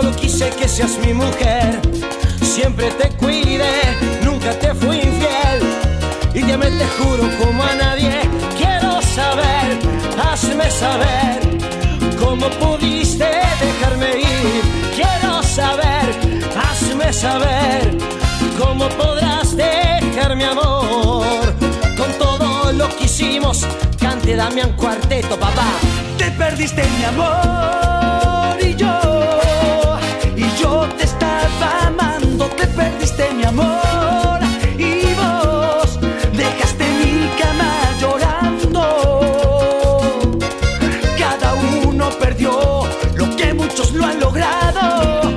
Solo quise que seas mi mujer. Siempre te cuidé, nunca te fui infiel. Y ya me te juro como a nadie. Quiero saber, hazme saber cómo pudiste dejarme ir. Quiero saber, hazme saber cómo podrás dejar mi amor. Con todo lo que hicimos, cante Damián Cuarteto, papá. Te perdiste mi amor te estaba amando, te perdiste mi amor y vos dejaste mi cama llorando. Cada uno perdió lo que muchos lo han logrado,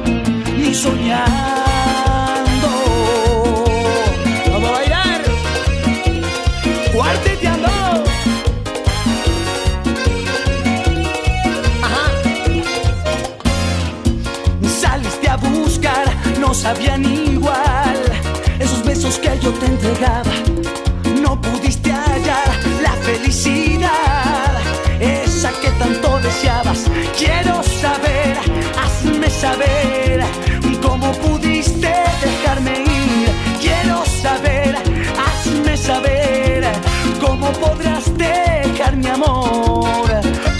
ni soñando. Sabían igual. Esos besos que yo te entregaba, no pudiste hallar la felicidad, esa que tanto deseabas. Quiero saber, hazme saber cómo pudiste dejarme ir. Quiero saber, hazme saber cómo podrás dejar mi amor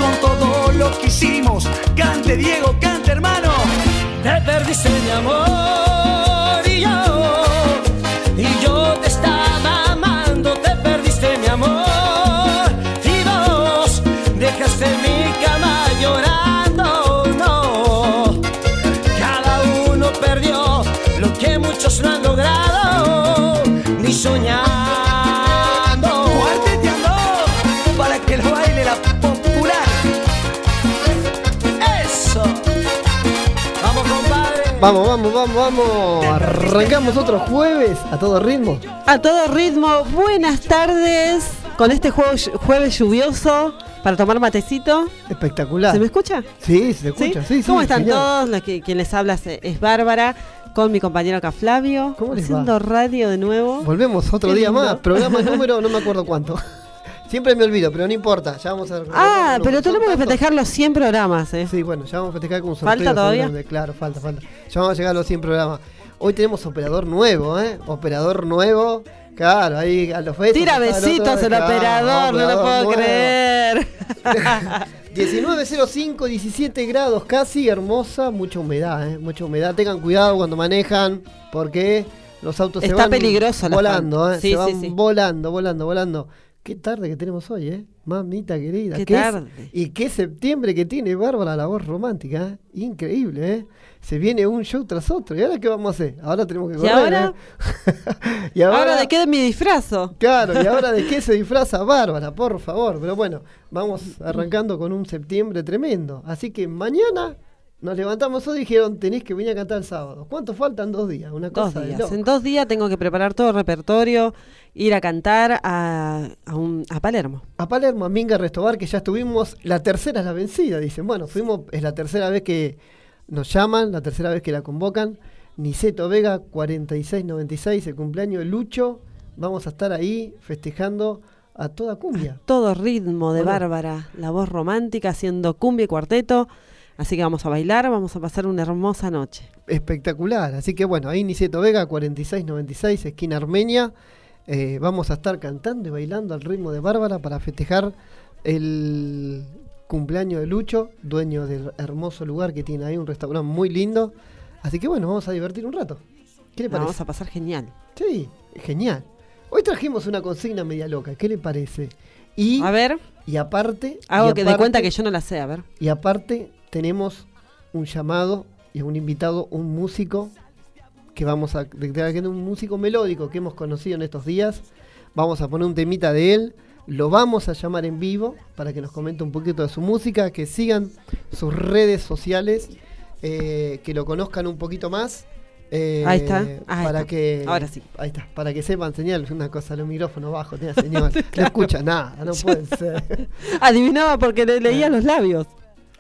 con todo lo que hicimos. Cante Diego, cante hermano. Te perdiste mi amor soñando. Cuarteteando para que lo baile la popular. Eso. Vamos, compadre. Vamos, vamos, vamos, vamos. Arrancamos otro jueves a todo ritmo. A todo ritmo, buenas tardes. Con este jueves, jueves lluvioso para tomar matecito. Espectacular. ¿Se me escucha? Sí, se escucha. Sí, sí, ¿Cómo están genial. todos? Que, quien les habla es, es Bárbara, con mi compañero acá Flavio. ¿Cómo les haciendo va? radio de nuevo. Volvemos otro Qué día lindo. más. Programa número, no me acuerdo cuánto. Siempre me olvido, pero no importa. Ya vamos a. Ah, pero tenemos que festejar los 100 programas, ¿eh? Sí, bueno, ya vamos a festejar con un ¿Falta sorteo todavía? seguramente. Claro, falta, falta. Ya vamos a llegar a los 100 programas. Hoy tenemos operador nuevo, ¿eh? Operador nuevo. Claro, ahí a los besos. Tira el besitos el claro, operador, no lo puedo creer. 19.05, 17 grados casi, hermosa, mucha humedad, ¿eh? mucha humedad. Tengan cuidado cuando manejan, porque los autos se Está van peligroso el volando, ¿eh? Sí, se van sí, sí. volando, volando, volando. Qué tarde que tenemos hoy, ¿eh? Mamita querida. Qué ¿Qué es- tarde. y qué septiembre que tiene Bárbara la voz romántica, ¿eh? Increíble, ¿eh? Se viene un show tras otro. ¿Y ahora qué vamos a hacer? Ahora tenemos que ¿Y correr, ahora? ¿eh? y Ahora, ¿de qué me disfrazo? Claro, y ahora de qué se disfraza Bárbara, por favor. Pero bueno, vamos arrancando con un septiembre tremendo. Así que mañana nos levantamos hoy y dijeron, tenés que venir a cantar el sábado. ¿Cuánto faltan? Dos días, una Dos cosa de días. loco. En dos días tengo que preparar todo el repertorio, ir a cantar a, a, un- a Palermo. A Palermo, a Minga Restobar, que ya estuvimos, la tercera es la vencida, dicen. Bueno, fuimos, es la tercera vez que nos llaman, la tercera vez que la convocan. Niceto Vega, 4696, el cumpleaños de Lucho. Vamos a estar ahí festejando a toda cumbia. Todo ritmo de Bueno. Bárbara, la voz romántica haciendo cumbia y cuarteto. Así que vamos a bailar, vamos a pasar una hermosa noche. Espectacular. Así que bueno, ahí Niceto Vega, 4696, esquina Armenia. Eh, vamos a estar cantando y bailando al ritmo de Bárbara para festejar el cumpleaños de Lucho, dueño del hermoso lugar que tiene ahí, un restaurante muy lindo. Así que bueno, vamos a divertir un rato. ¿Qué le parece? vamos a pasar genial. Sí, genial. Hoy trajimos una consigna media loca, ¿qué le parece? Y, A ver, y aparte... hago y que de aparte- cuenta que yo no la sé, a ver. y aparte tenemos un llamado y un invitado, un músico que vamos a que un músico melódico que hemos conocido en estos días. Vamos a poner un temita de él, lo vamos a llamar en vivo para que nos comente un poquito de su música, que sigan sus redes sociales, eh, que lo conozcan un poquito más. eh, Ahí está, ahí para está. que Ahora sí. ahí está para que sepan señal una cosa los micrófonos bajos señal no escucha nada no puede ser Adivinaba porque le leía los labios.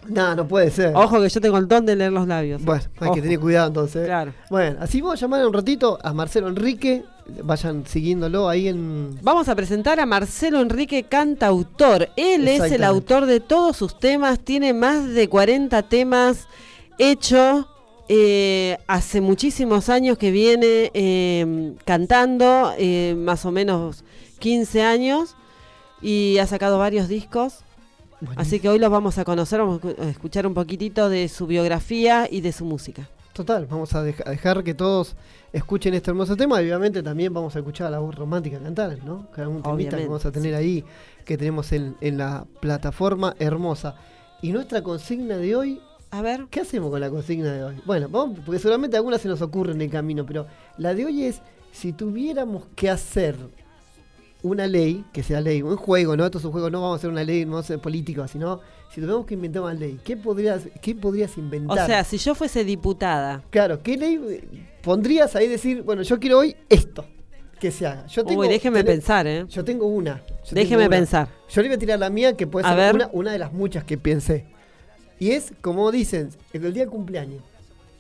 No no puede ser Ojo que yo tengo el don de leer los labios. Bueno, hay Ojo. que tener cuidado entonces. Claro. Bueno, así vamos a llamar un ratito a Marcelo Enrique, vayan siguiéndolo ahí en... Vamos a presentar a Marcelo Enrique Cantautor. Él es el autor de todos sus temas, tiene más de 40 temas hechos. eh, hace muchísimos años que viene eh, cantando, eh, más o menos 15 años, y ha sacado varios discos. Así que hoy los vamos a conocer, vamos a escu- a escuchar un poquitito de su biografía y de su música. Total, vamos a deja- dejar que todos escuchen este hermoso tema y obviamente también vamos a escuchar a la voz romántica cantar, ¿no? Cada un temita que vamos a tener ahí, que tenemos en, en la plataforma hermosa. Y nuestra consigna de hoy, A ver, ¿qué hacemos con la consigna de hoy? Bueno, vamos, porque seguramente algunas se nos ocurren en el camino, pero la de hoy es, si tuviéramos que hacer una ley, que sea ley, un juego, ¿no? Esto es un juego, no vamos a hacer una ley, no vamos a ser políticos, sino si tuviéramos que inventar una ley, ¿qué podrías, qué podrías o inventar? sea, si yo fuese diputada, Claro, ¿qué ley pondrías ahí decir, bueno, yo quiero hoy esto que se haga? Yo uy, déjeme pensar, ¿eh? Yo tengo una. yo Déjeme tengo una. pensar. Yo le voy a tirar la mía, que puede A ser ver. una, una de las muchas que pensé. Y es, como dicen, el día del cumpleaños.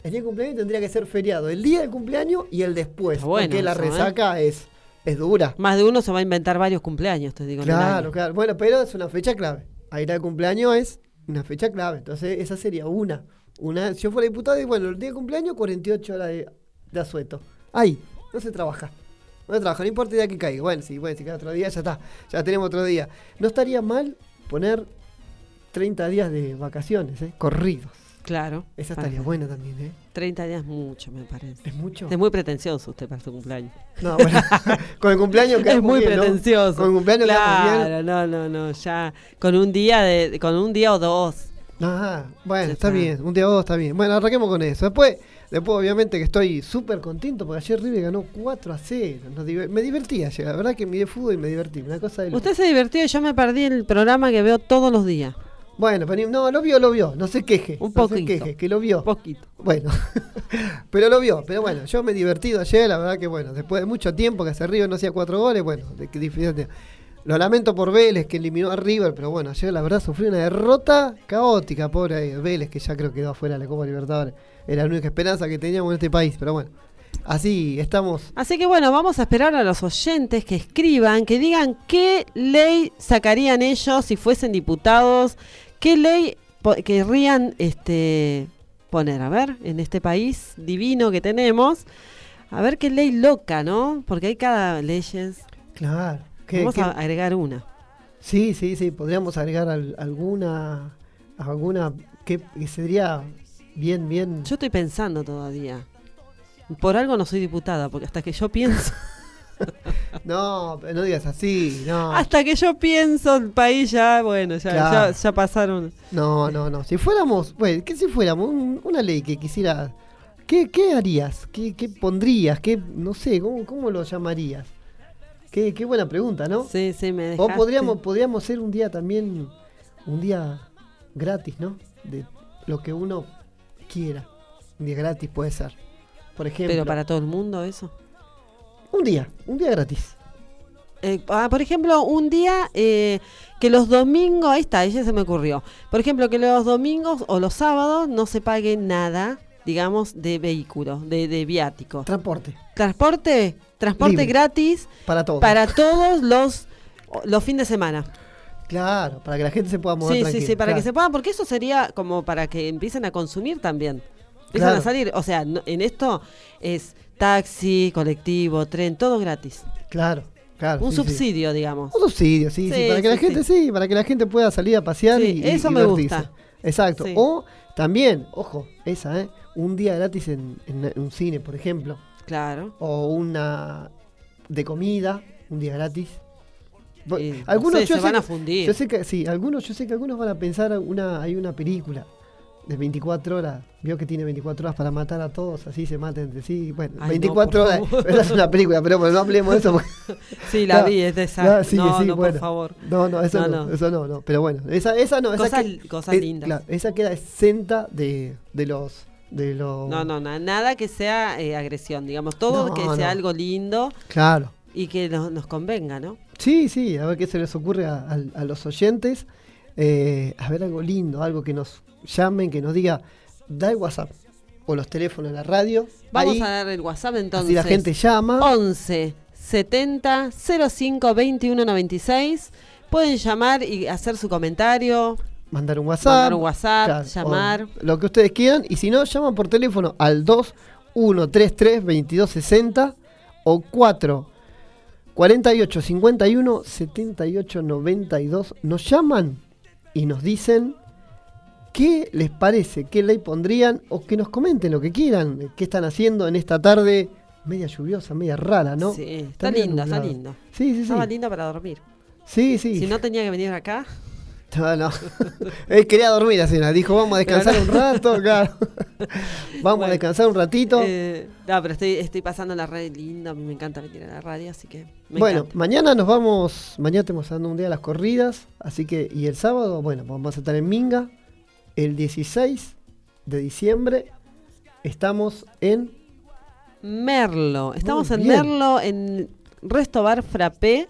El día del cumpleaños tendría que ser feriado. El día del cumpleaños y el después. Bueno porque la ¿eh? resaca es, es dura. Más de uno se va a inventar varios cumpleaños, te digo. Claro, claro. Bueno, pero es una fecha clave. Ahí el cumpleaños es una fecha clave. Entonces, esa sería una. una si yo fuera diputado, y bueno, el día de cumpleaños, 48 horas de, de asueto. Ahí, no se trabaja. No se trabaja, no importa el día que caiga. Bueno, si, bueno, si cae otro día, ya está. Ya tenemos otro día. No estaría mal poner 30 días de vacaciones, ¿eh? Corridos. Claro. Esa Para- estaría buena también, ¿eh? 30 días mucho, me parece. Es mucho. Es muy pretencioso usted para su cumpleaños. No, bueno, con el cumpleaños Es quedamos muy bien, ¿no? pretencioso. Con el cumpleaños quedamos bien. Claro, no, no, no, ya con un día de con un día o dos. Ah, bueno, Ya está está. bien, un día o dos está bien. Bueno, arranquemos con eso. Después, después obviamente que estoy súper contento porque ayer River ganó 4 a 0. Nos diver- me divertí ayer, la verdad que miré fútbol y me divertí. Una cosa de. Usted se divirtió y yo me perdí el programa que veo todos los días. Bueno, pero no, lo vio, lo vio, no se queje. Un no se poquito. queje, que lo vio. Un poquito. Bueno, pero lo vio. Pero bueno, yo me he divertido ayer, la verdad que bueno, después de mucho tiempo que hace River no hacía cuatro goles, bueno, de que diferente. Lo lamento por Vélez que eliminó a River, pero bueno, ayer la verdad sufrió una derrota caótica, pobre Vélez, que ya creo que quedó afuera de la Copa Libertadores. Era la única esperanza que teníamos en este país, pero bueno, así estamos. Así que bueno, vamos a esperar a los oyentes que escriban, que digan qué ley sacarían ellos si fuesen diputados, qué ley querrían este poner, a ver, en este país divino que tenemos, a ver qué ley loca, ¿no? Porque hay cada leyes. Claro. ¿Qué- Vamos qué- a agregar una. Sí, sí, sí, podríamos agregar al- alguna, alguna que, que sería bien, bien. Yo estoy pensando todavía. Por algo no soy diputada, porque hasta que yo pienso, No, pero no digas así, no. hasta que yo pienso el país ya, bueno, ya, Claro. ya, ya pasaron. No, no, no. Si fuéramos, bueno, ¿qué si fuéramos? Un- una ley que quisiera. ¿Qué, qué harías? ¿Qué, qué pondrías? ¿Qué, no sé, ¿cómo, cómo lo llamarías? Qué, qué buena pregunta, ¿no? Sí, sí, me O dejaste. podríamos, podríamos ser un día también, un día gratis, ¿no? De lo que uno quiera. Un día gratis puede ser. Por ejemplo, Pero para todo el mundo eso. un día, un día gratis. Eh, ah, por ejemplo, un día eh, que los domingos, ahí está, ya se me ocurrió. Por ejemplo, que los domingos o los sábados no se pague nada, digamos, de vehículo, de, de viático. Transporte, Transporte, transporte Libre. gratis para todos. para todos los, los fines de semana. Claro, para que la gente se pueda mover Sí, sí, tranquila, sí, para que se puedan, porque eso sería como para que empiecen a consumir también. Empiezan Claro. a salir, o sea, no- en esto es taxi, colectivo, tren, todo gratis. Claro, claro. Un sí, sí. subsidio, digamos. Un subsidio, sí, sí, Sí, para que la gente, sí. para que la gente pueda salir a pasear y, eso y me divertirse. gusta. Exacto. O también, ojo, esa, ¿eh? Un día gratis en, en un cine, por ejemplo. Claro. O una de comida, un día gratis. No algunos sé, yo se sé van a fundir. Yo sé que sí, algunos, yo sé que algunos van a pensar una, hay una película de 24 horas, vio que tiene 24 horas para matar a todos, así se mata entre sí. Bueno, Ay, no, 24 por horas, favor. esa es una película, pero bueno, no hablemos de eso. porque- Sí, la No, vi, es de esa. no, sí, no, sí, no, bueno. por favor. No, no, eso no, No, no. eso no, no. Pero bueno, esa, esa no, esa Cosas- que- cosas lindas. claro, esa queda exenta de, de los de los No, no, na- nada que sea eh, agresión, digamos, todo No, que no. sea algo lindo Claro. y que nos, nos convenga, ¿no? Sí, sí, a ver qué se les ocurre a, a- a los oyentes. Eh, a ver algo lindo, algo que nos llamen, que nos diga, da el WhatsApp. o los teléfonos de la radio. Vamos Ahí, a dar el WhatsApp entonces. así la gente llama. 11 70 05 21 96. Pueden llamar y hacer su comentario. mandar un WhatsApp. Mandar un WhatsApp, claro, llamar. Lo que ustedes quieran. Y si no, llaman por teléfono al 2133 2260 o 4 48 51 78 92. Nos llaman y nos dicen qué les parece, qué ley pondrían o que nos comenten lo que quieran, qué están haciendo en esta tarde media lluviosa, media rara, ¿no? Sí, está medio lindo, está lindo. Sí, sí, sí. Estaba lindo para dormir. Sí, sí. Si no tenía que venir acá, No, no. Él quería dormir la cena. Dijo, vamos a descansar un rato, claro. vamos a descansar un ratito. eh, no, pero estoy, estoy pasando la radio lindo. A mí me encanta venir a la radio, así que me bueno, encanta. mañana nos vamos, mañana estamos dando un día a las corridas, así que, y el sábado, bueno, vamos a estar en Minga. El 16 de diciembre estamos en... Merlo. Estamos en. Merlo, en Resto Bar Frappé.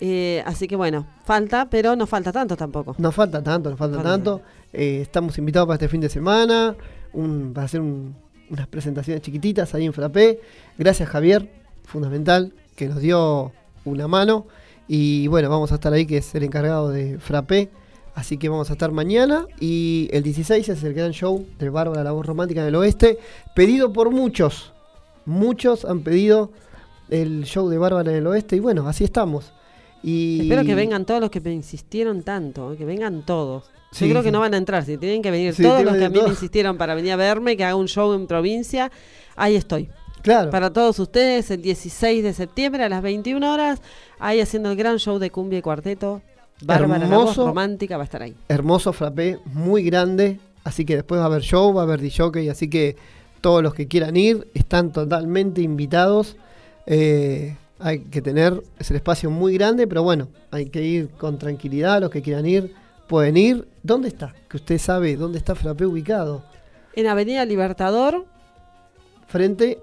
Eh, así que bueno, falta, pero no falta tanto tampoco. No falta tanto, no falta Falta tanto. Eh, estamos invitados para este fin de semana. Un, va a ser un- unas presentaciones chiquititas ahí en Frappé. Gracias Javier, fundamental, que nos dio una mano. Y bueno, vamos a estar ahí, que es el encargado de Frappé. Así que vamos a estar mañana. Y el 16 es el gran show de Bárbara, la voz romántica del oeste. Pedido por muchos. Muchos han pedido el show de Bárbara en el oeste. Y bueno, así estamos. Y Espero que vengan todos los que me insistieron tanto, eh, que vengan todos. Sí, Yo creo que no van a entrar, si tienen que venir Sí, todos los que a mí me insistieron para venir a verme, que haga un show en provincia, ahí estoy. Claro. Para todos ustedes, el 16 de septiembre a las 21 horas, ahí haciendo el gran show de cumbia y cuarteto. Bárbara, la voz Hermoso. romántica, va a estar ahí. hermoso frappé, muy grande. Así que después va a haber show, va a haber DJ, así que todos los que quieran ir están totalmente invitados. Eh, hay que tener, es el espacio muy grande, pero bueno, hay que ir con tranquilidad. Los que quieran ir pueden ir. ¿Dónde está? Que usted sabe dónde está Frappé ubicado. En Avenida Libertador, Frente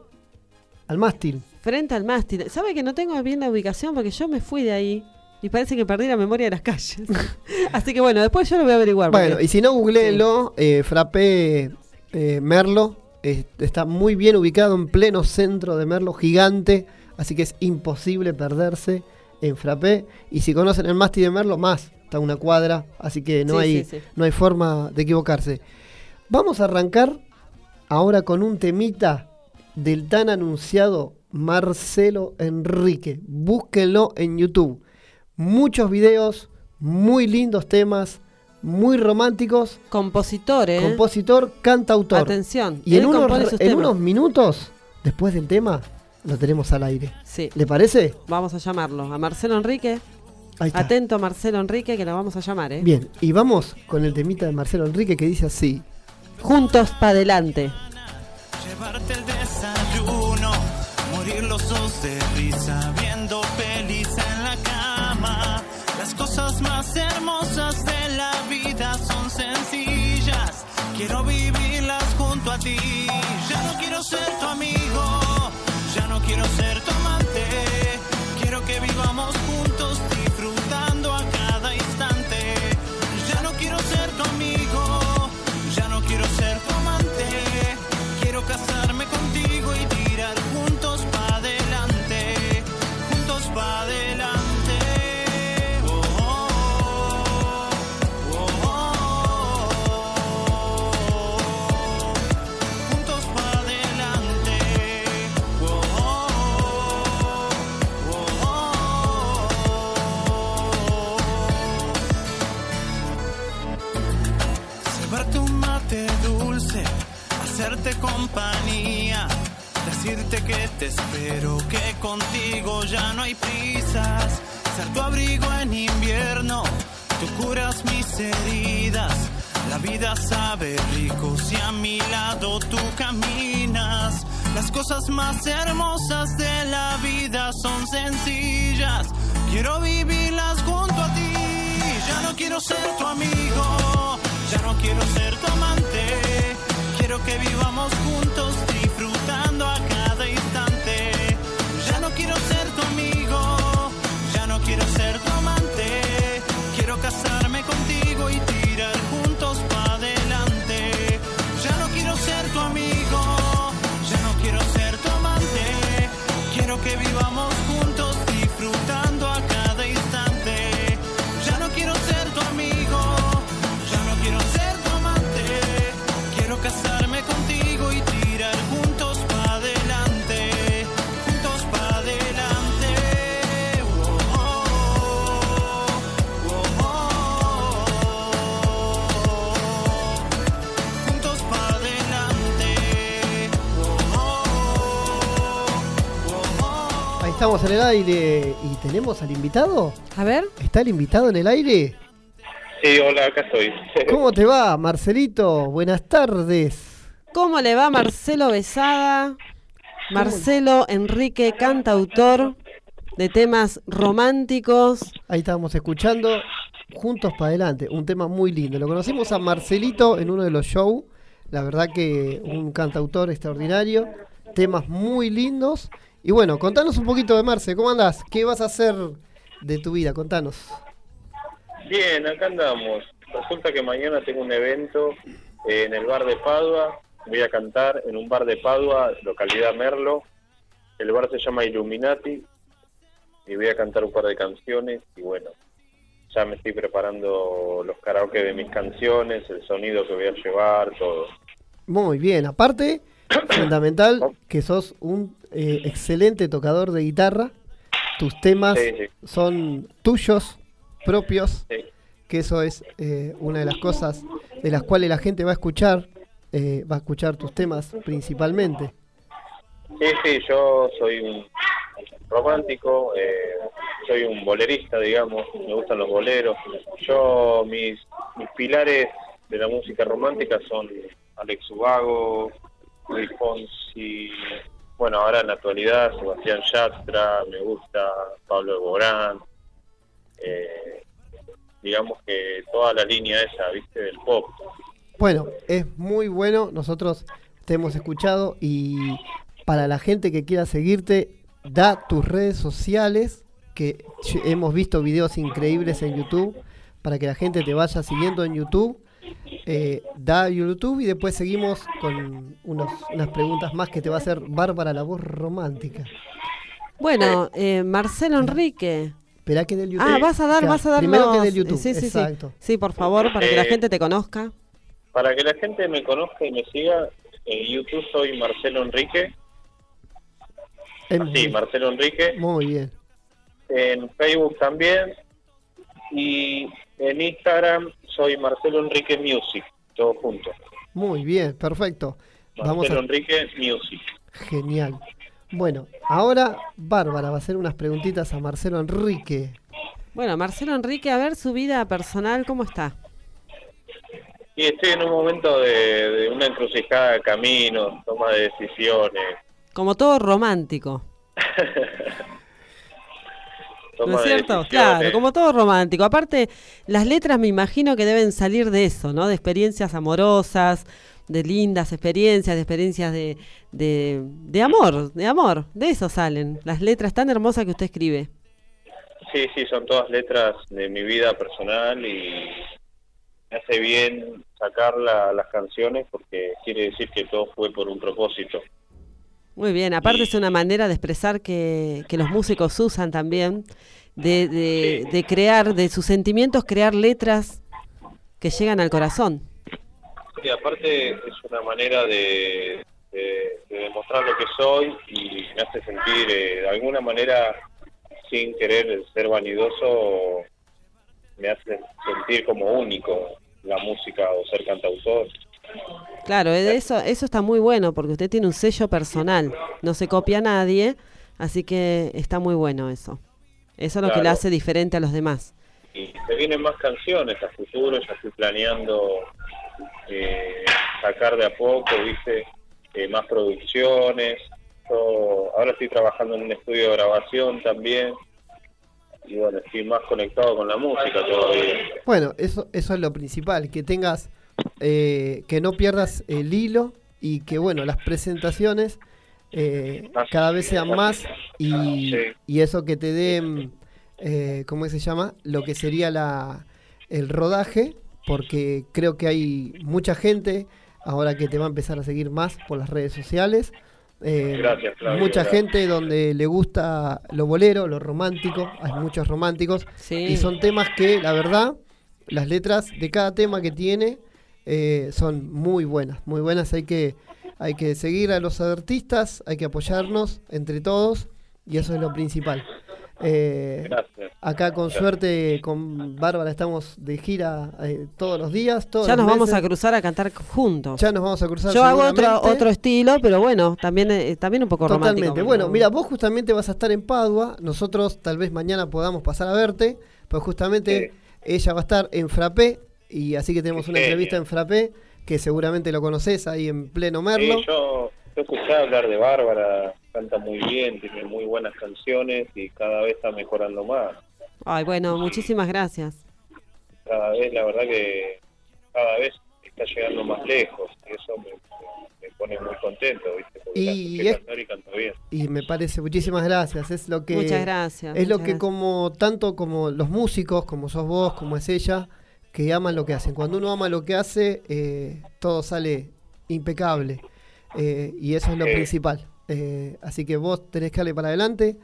al mástil. frente al mástil. ¿Sabe que no tengo bien la ubicación? Porque yo me fui de ahí y parece que perdí la memoria de las calles. Así que bueno, después yo lo voy a averiguar. porque- Bueno, y si no, googleenlo. eh, Frappé eh, Merlo. eh, está muy bien ubicado en pleno centro de Merlo, gigante. Así que es imposible perderse en Frappé. Y si conocen el mástil de Merlo, más. Está una cuadra. Así que no, Sí, hay, sí, sí. no hay forma de equivocarse. Vamos a arrancar ahora con un temita del tan anunciado Marcelo Enrique. Búsquenlo en YouTube. Muchos videos, muy lindos temas, muy románticos. Compositor, ¿eh? Compositor, cantautor. Atención. Y en unos, en unos minutos, después del tema, lo tenemos al aire. Sí, ¿Le parece? vamos a llamarlo. A Marcelo Enrique. Ahí está. Atento Marcelo Enrique, que lo vamos a llamar, ¿eh? Bien, y vamos con el temita de Marcelo Enrique que dice así. Juntos para adelante. Llevarte el desayuno, morir los dos de risa, viendo hermosas de la vida son sencillas. Quiero vivirlas cosas más hermosas de la vida son sencillas. Quiero vivirlas junto a ti. Ya no quiero ser tu amigo, ya no quiero ser tu amante. Quiero que vivamos juntos estamos en el aire y tenemos al invitado. A ver. ¿Está el invitado en el aire? Sí, hola, acá estoy. ¿Cómo te va, Marcelito? Buenas tardes. ¿Cómo le va Marcelo Besada? Marcelo Enrique, cantautor de temas románticos. Ahí estábamos escuchando Juntos para adelante, un tema muy lindo. Lo conocimos a Marcelito en uno de los shows. La verdad que un cantautor extraordinario. Temas muy lindos. Y bueno, contanos un poquito de Marce. ¿Cómo andás? ¿Qué vas a hacer de tu vida? Contanos. Bien, acá andamos. Resulta que mañana tengo un evento eh, en el bar de Padua. Voy a cantar en un bar de Padua, localidad Merlo. El bar se llama Illuminati. Y voy a cantar un par de canciones. Y bueno, ya me estoy preparando los karaoke de mis canciones, el sonido que voy a llevar, todo. Muy bien. Aparte, fundamental que sos un eh, excelente tocador de guitarra. Tus temas Sí, sí. son tuyos, propios. Sí. que eso es eh, una de las cosas de las cuales la gente va a escuchar, eh, va a escuchar tus temas principalmente. Sí, sí, yo soy un romántico, soy un bolerista, digamos, me gustan los boleros. Yo, mis, mis pilares de la música romántica son Alex Ubago, Luis Fonsi, bueno, ahora en la actualidad Sebastián Yatra, me gusta Pablo Alborán, eh, digamos que toda la línea esa, viste, del pop. Bueno, es muy bueno, nosotros te hemos escuchado y para la gente que quiera seguirte, da tus redes sociales, que hemos visto videos increíbles en YouTube, para que la gente te vaya siguiendo en YouTube. Eh, da YouTube y después seguimos con unos, unas preguntas más que te va a hacer Bárbara la voz romántica. Bueno, eh, Marcelo Enrique. Esperá que del YouTube. Ah, vas a dar, vas a dar Primero que del YouTube. Sí, sí, Exacto. sí. Sí, por favor, para que la Eh, gente te conozca. Para que la gente me conozca y me siga, en YouTube soy Marcelo Enrique, sí, Marcelo Enrique, muy bien. en Facebook también y en Instagram soy Marcelo Enrique Music, todo junto. Muy bien, perfecto. Vamos Marcelo a... Enrique Music. Genial. Bueno, ahora Bárbara va a hacer unas preguntitas a Marcelo Enrique. Bueno, Marcelo Enrique, a ver su vida personal, ¿cómo está? Y estoy en un momento de, de una encrucijada de caminos, toma de decisiones, Como todo romántico, toma ¿no es cierto? Claro, como todo romántico. Aparte, las letras me imagino que deben salir de eso, ¿no? De experiencias amorosas, de lindas experiencias, de experiencias de, de, de amor, de amor. De eso salen las letras tan hermosas que usted escribe. Sí, sí, son todas letras de mi vida personal y me hace bien sacar la- las canciones porque quiere decir que todo fue por un propósito. Muy bien, aparte es una manera de expresar que, que los músicos usan también, de, de, Sí. de crear, de sus sentimientos, crear letras que llegan al corazón. Y aparte es una manera de, de- de demostrar lo que soy y me hace sentir eh, de alguna manera, sin querer ser vanidoso, me hace sentir como único la música o ser cantautor. Claro, eso, eso está muy bueno porque usted tiene un sello personal, no se copia a nadie, así que está muy bueno eso. Eso es lo que le hace diferente a los demás. y se vienen más canciones a futuro, ya estoy planeando eh, sacar de a poco, viste, Eh, más producciones. Yo ahora estoy trabajando en un estudio de grabación también y bueno, estoy más conectado con la música todavía. Bueno, eso, eso es lo principal, que tengas, eh, que no pierdas el hilo y que bueno, las presentaciones eh, cada vez sean más y, eso que te den, eh, ¿cómo se llama? Lo que sería la, el rodaje, porque creo que hay mucha gente ahora que te va a empezar a seguir más por las redes sociales. eh, Gracias, mucha gracias. gente donde le gusta lo bolero, lo romántico, hay muchos románticos Sí. y son temas que, la verdad, las letras de cada tema que tiene eh, son muy buenas, muy buenas. Hay que, hay que seguir a los artistas, hay que apoyarnos entre todos y eso es lo principal. Eh, acá con suerte con Bárbara estamos de gira eh, todos los días. Todos Ya los nos vamos a cruzar a cantar juntos. Ya nos vamos a cruzar. Yo hago otro, otro estilo, pero bueno, también, eh, también un poco Totalmente. romántico. Bueno, pero- mira, vos justamente vas a estar en Padua. Nosotros tal vez mañana podamos pasar a verte, pues justamente ella va a estar en Frappé y así que tenemos Qué una entrevista en Frappé que seguramente lo conoces ahí en pleno Merlo. Sí, yo, yo escuché hablar de Bárbara, canta muy bien, tiene muy buenas canciones y cada vez está mejorando más. Ay, bueno, muchísimas gracias. Cada vez, la verdad que cada vez está llegando más lejos y eso me, me pone muy contento, ¿viste? Porque Y la es- cantar y canta bien. Y me parece, muchísimas gracias. Es lo que Muchas gracias. es lo muchas que gracias. como tanto como los músicos, como sos vos, como es ella, que aman lo que hacen. Cuando uno ama lo que hace, eh, todo sale impecable. Eh, y eso es lo principal. Eh, así que vos tenés que darle para adelante.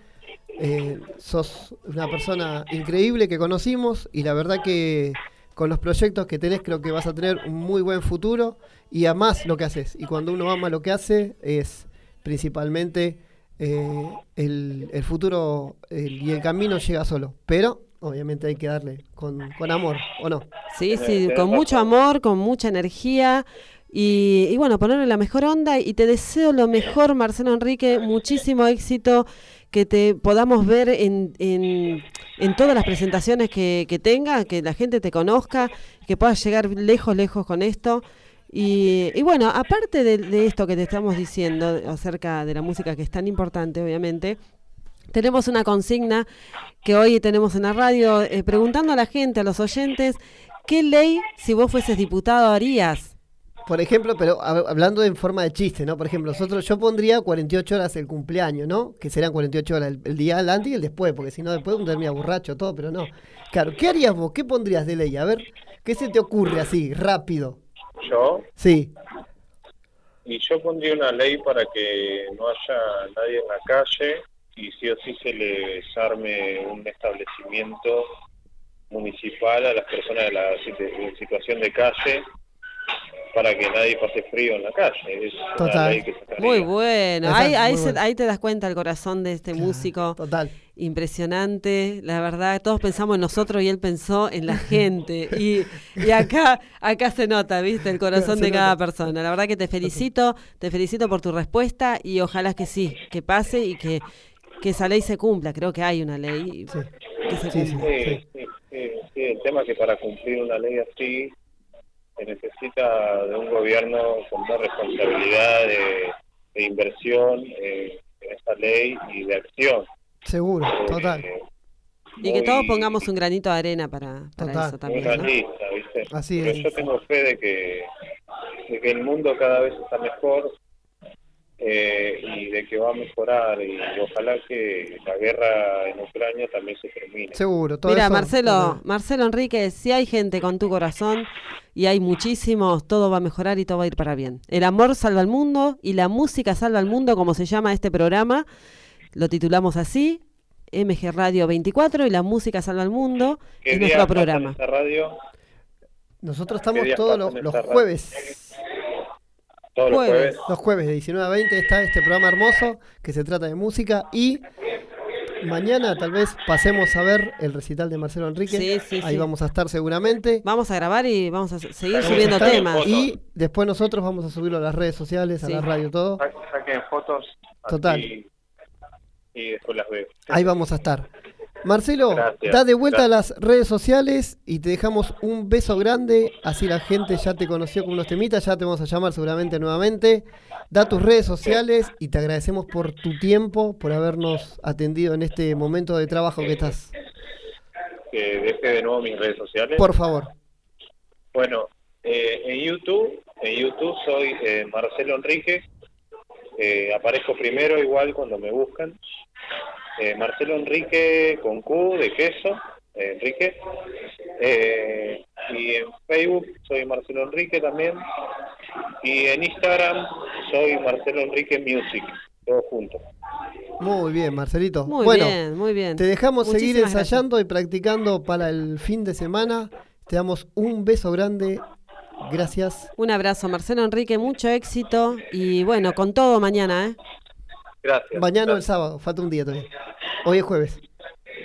Sos una persona increíble que conocimos y la verdad que con los proyectos que tenés creo que vas a tener un muy buen futuro y amás lo que haces. Y cuando uno ama lo que hace es principalmente el, el futuro el- y el camino llega solo. Pero obviamente hay que darle con, con amor, ¿o no? Sí, Eh, sí, con mucho amor, con mucha energía y, y bueno, ponerle la mejor onda y te deseo lo mejor, Marcelo Enrique, muchísimo éxito, que te podamos ver en, en, en todas las presentaciones que, que tenga, que la gente te conozca, que puedas llegar lejos, lejos con esto. Y, y bueno, aparte de, de esto que te estamos diciendo acerca de la música, que es tan importante, obviamente, tenemos una consigna que hoy tenemos en la radio, eh, preguntando a la gente, a los oyentes, ¿qué ley, si vos fueses diputado, harías? Por ejemplo, pero hab- hablando en forma de chiste, ¿no? Por ejemplo, nosotros yo pondría 48 horas el cumpleaños, ¿no? Que serán 48 horas el, el día antes y el después, porque si no después uno termina borracho todo, pero no. Claro, ¿qué harías vos? ¿Qué pondrías de ley? A ver, ¿qué se te ocurre así, rápido? Yo, Sí, y yo pondría una ley para que no haya nadie en la calle y sí o sí se les arme un establecimiento municipal a las personas de la situación de calle para que nadie pase frío en la calle. Es Total. que. Muy bueno, ahí, ahí, muy se- ahí te das cuenta el corazón de este músico total. impresionante, la verdad, todos pensamos en nosotros y él pensó en la gente y, y acá, acá se nota, viste, el corazón Se de cada nota. persona. La verdad que te felicito, te felicito por tu respuesta y ojalá que sí, que pase y que, que esa ley se cumpla. Creo que hay una ley Sí. que se Sí, sí. cumpla. Sí, sí, sí, sí, el tema es que para cumplir una ley así se necesita de un gobierno con más responsabilidad de, de inversión eh, en esta ley y de acción. Seguro, Eh, total. Y que todos pongamos un granito de arena para, para Total. eso también. ¿no? realista, ¿viste? Así Pero es. yo tengo fe de que, de que el mundo cada vez está mejor eh, y de que va a mejorar y ojalá que la guerra en Ucrania también se termine. Seguro, todo Mira, eso- Marcelo, Marcelo Enrique, si hay gente con tu corazón y hay muchísimos, todo va a mejorar y todo va a ir para bien. El amor salva al mundo y la música salva al mundo, como se llama este programa. Lo titulamos así, MG Radio 24 y la música salva al mundo ¿Qué es nuestro en programa. esta radio? Nosotros estamos todos los, esta jueves. Los Jueves. Los jueves de 19 a 20 está este programa hermoso que se trata de música y mañana tal vez pasemos a ver el recital de Marcelo Enrique. Sí, sí, Ahí sí. vamos a estar seguramente. Vamos a grabar y vamos a se- seguir Vamos subiendo temas. Y después nosotros vamos a subirlo a las redes sociales, a la radio, todo. Sa- Saquen fotos. así, Total. Y después las veo. Ahí vamos a estar. Marcelo, Gracias, da de vuelta gracias. a las redes sociales y te dejamos un beso grande. Así la gente ya te conoció con unos temitas, ya te vamos a llamar seguramente nuevamente. Da tus redes sociales y te agradecemos por tu tiempo, por habernos atendido en este momento de trabajo que estás. Que deje de nuevo mis redes sociales. Por favor. Bueno, eh, en YouTube, en YouTube soy eh, Marcelo Enrique. Eh, aparezco primero igual cuando me buscan. Eh, Marcelo Enrique con Q de queso, eh, Enrique. Eh, y en Facebook soy Marcelo Enrique también. Y en Instagram soy Marcelo Enrique Music, todo junto. Muy bien, Marcelito. Muy bueno, bien, muy bien. te dejamos seguir ensayando y practicando para el fin de semana. Te damos un beso grande. Gracias. Un abrazo, Marcelo Enrique, mucho éxito y bueno, con todo mañana, ¿eh? Gracias. Mañana o el sábado, falta un día todavía. Hoy es jueves.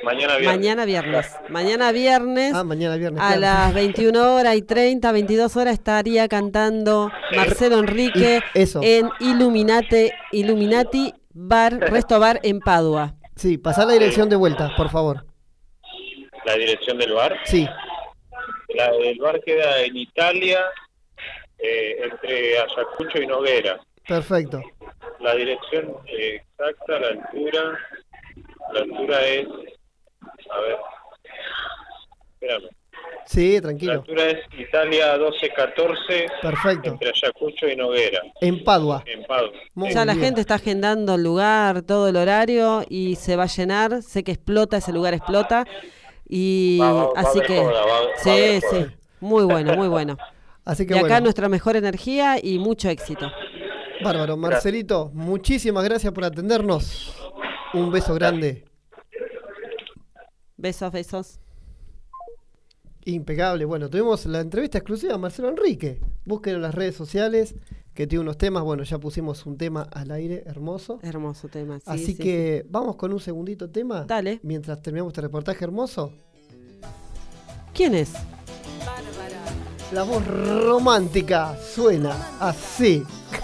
Mañana viernes. Mañana viernes. Mañana viernes. Ah, mañana viernes. A claro. las 21 horas y 30, 22 horas estaría cantando Marcelo Enrique Y- eso. en Illuminate, Illuminati Bar, Resto Bar en Padua. Sí, pasá la dirección de vuelta, por favor. La dirección del bar. Sí, La, el bar queda en Italia, eh, entre Ayacucho y Noguera. perfecto. La dirección exacta, la altura, la altura es, a ver, espérame, Sí, la tranquilo. altura es Italia 1214, Perfecto. entre Ayacucho y Noguera, En Padua. en Padua. Muy Ya la gente está agendando el lugar, todo el horario y se va a llenar. Sé que explota, ese lugar explota. Y Va- va- así que. joda, sí, sí. Muy bueno, muy bueno. Así Y que acá bueno, nuestra mejor energía y mucho éxito. Bárbaro. Marcelito, muchísimas gracias por atendernos. Un beso grande. Besos, besos. Impecable. Bueno, tuvimos la entrevista exclusiva a Marcelo Enrique. Búsquenlo en las redes sociales, que tiene unos temas. Bueno, ya pusimos un tema al aire hermoso. Hermoso tema. sí, Así sí, que vamos con un segundito tema. Dale. Mientras terminamos este reportaje hermoso. ¿Quién es? La voz romántica suena así.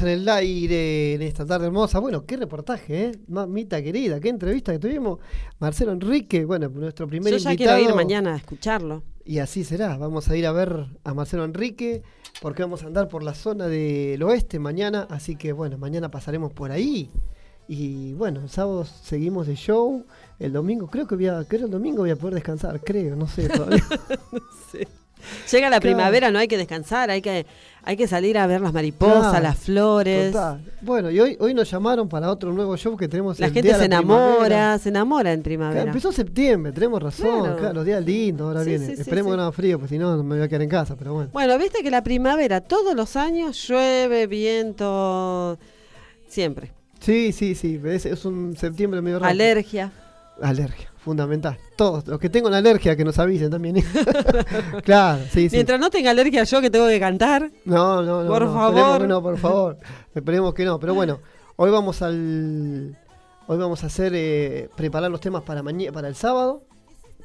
En el aire en esta tarde hermosa. Bueno, qué reportaje, ¿eh? Mamita querida, qué entrevista que tuvimos. Marcelo Enrique, bueno, nuestro primer Yo ya invitado. quiero ir mañana a escucharlo. Y así será. Vamos a ir a ver a Marcelo Enrique, porque vamos a andar por la zona del oeste mañana. Así que bueno, mañana pasaremos por ahí. Y bueno, el sábado seguimos de show. El domingo, creo que voy a, creo el domingo voy a poder descansar, creo, no sé todavía. Llega la Claro. primavera, no hay que descansar, hay que, hay que salir a ver las mariposas, Claro, las flores. Total. Bueno, y hoy, hoy nos llamaron para otro nuevo show que tenemos La el gente día se la enamora, primavera. se enamora en Claro, primavera. empezó septiembre, tenemos razón, Claro. los días lindos ahora Sí, viene. sí, Esperemos sí. que no haga frío, pues si no, no me voy a quedar en casa, pero bueno. Bueno, viste que la primavera todos los años llueve, viento, siempre. Sí, sí, sí, es, es un septiembre medio raro. Alergia. Alergia, fundamental. Todos, los que tengan alergia, que nos avisen también. claro, sí, sí. Mientras no tenga alergia yo que tengo que cantar, No, no, no. Por no, favor. esperemos que no, por favor. Esperemos que no. Pero bueno, hoy vamos al. Hoy vamos a hacer. eh, preparar los temas para mañana, para el sábado.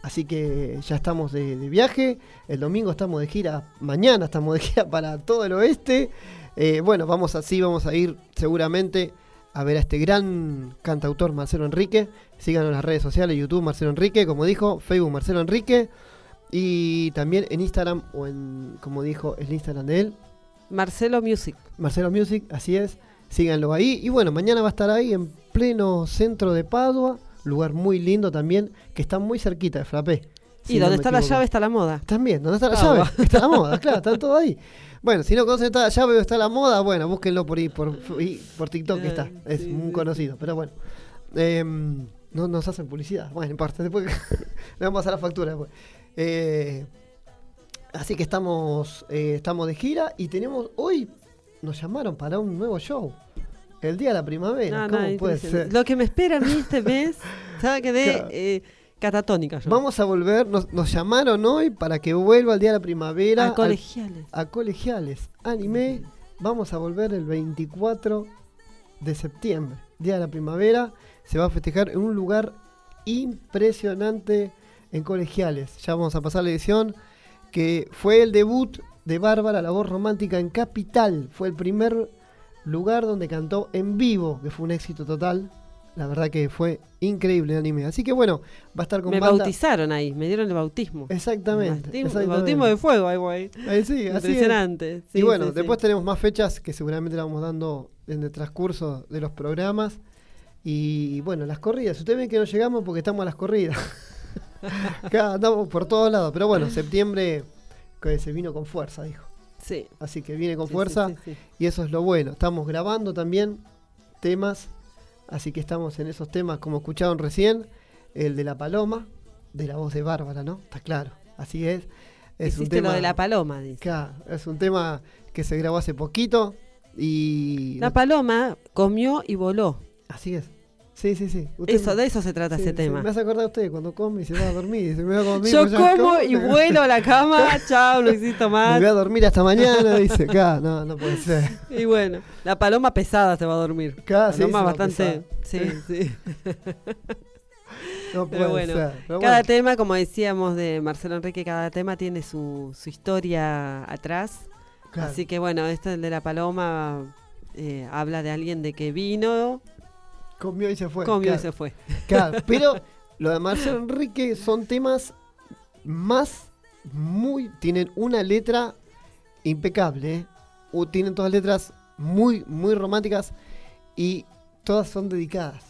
Así que ya estamos de, de viaje. El domingo estamos de gira. Mañana estamos de gira para todo el oeste. Eh, bueno, vamos así, vamos a ir seguramente a ver a este gran cantautor Marcelo Enrique. Síganos en las redes sociales, YouTube Marcelo Enrique, como dijo, Facebook Marcelo Enrique. Y también en Instagram, o en, como dijo, el Instagram de él, Marcelo Music. Marcelo Music, así es. Síganlo ahí. Y bueno, mañana va a estar ahí en pleno centro de Padua. Lugar muy lindo también, que está muy cerquita de Frappé. y si donde está la llave está la moda. También, ¿dónde está la Ah, llave? Está la moda, claro, está todo ahí. Bueno, si no conocen está la llave o está la moda, bueno, búsquenlo por ahí, por, por TikTok que está. Es Sí, muy sí, conocido, pero bueno. Em, no nos hacen publicidad. Bueno, en parte, después le vamos a pasar la factura después. Eh, así que estamos, eh, estamos de gira y tenemos hoy nos llamaron para un nuevo show. El día de la primavera. No, ¿Cómo no, puede ser? Lo que me espera a mí este mes, ¿sabes? Quedé Claro. eh, catatónica yo. Vamos a volver, nos, nos llamaron hoy para que vuelva el día de la primavera. a al- colegiales. a colegiales anime. Vamos a volver el 24 de septiembre, día de la primavera. Se va a festejar en un lugar impresionante en colegiales. Ya vamos a pasar la edición que fue el debut de Bárbara, la voz romántica en Capital. Fue el primer lugar donde cantó en vivo, que fue un éxito total. La verdad que fue increíble el anime. Así que bueno, va a estar con Me banda- bautizaron ahí, me dieron el bautismo. Exactamente. Bautismo, exactamente. bautismo de fuego, ahí voy. Eh, sí. Impresionante. y bueno, sí, después tenemos más fechas que seguramente la vamos dando en el transcurso de los programas. Y bueno, las corridas. Ustedes ven que no llegamos porque estamos a las corridas. Acá andamos por todos lados. Pero bueno, septiembre que se vino con fuerza, dijo. Sí. Así que viene con sí, fuerza sí, sí. y eso es lo bueno. Estamos grabando también temas, así que estamos en esos temas como escucharon recién, el de la paloma, de la voz de Bárbara, ¿no? Está claro, así es. Es un tema lo de la paloma, dice. Claro, es un tema que se grabó hace poquito y La paloma comió y voló. así es. Sí, sí, sí. Usted Eso, me- de eso se trata sí, ese sí, tema. Me hace acordar usted cuando come y se va a dormir. y Dice, me voy a dormir, Yo pues como y vuelo a la cama, chao, no Me más. voy a dormir hasta mañana, dice acá. No, no puede ser. Y bueno, la paloma pesada se va a dormir. Acá, sí, paloma se va bastante. Sí, sí. No puede Pero bueno, ser. Pero cada bueno, tema, como decíamos de Marcelo Enrique, cada tema tiene su, su historia atrás. claro. Así que bueno, este el de la paloma eh, habla de alguien de que vino, comió y se fue. comió claro. y se fue. Claro, pero lo de Marcelo Enrique son temas más muy. Tienen una letra impecable, ¿eh? O tienen todas letras muy, muy románticas y todas son dedicadas.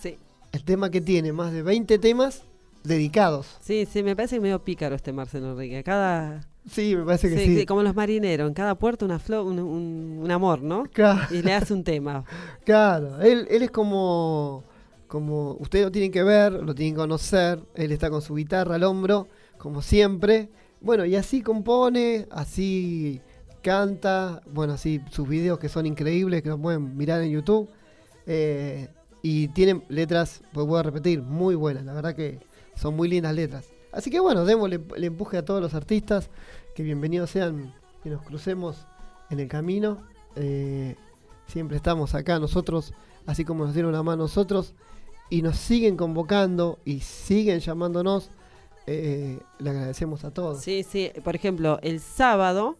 Sí, El tema que tiene más de 20 temas dedicados. sí, sí, me parece medio pícaro este Marcelo Enrique. Cada, Sí, me parece que sí, sí. como los marineros, en cada puerto una flor, un, un- un amor, ¿no? Claro, Y le hace un tema. claro. Él, él es como. Como ustedes lo tienen que ver, lo tienen que conocer. Él está con su guitarra al hombro, como siempre. Bueno, y así compone, así canta. Bueno, así sus videos que son increíbles, que los pueden mirar en YouTube. Eh, y tienen letras, pues voy a repetir, muy buenas. La verdad que son muy lindas letras. Así que bueno, démosle el empuje a todos los artistas. Que bienvenidos sean, que nos crucemos en el camino. Eh, siempre estamos acá nosotros, así como nos dieron la mano nosotros. Y nos siguen convocando y siguen llamándonos. Eh, le agradecemos a todos. Sí, sí. Por ejemplo, el sábado,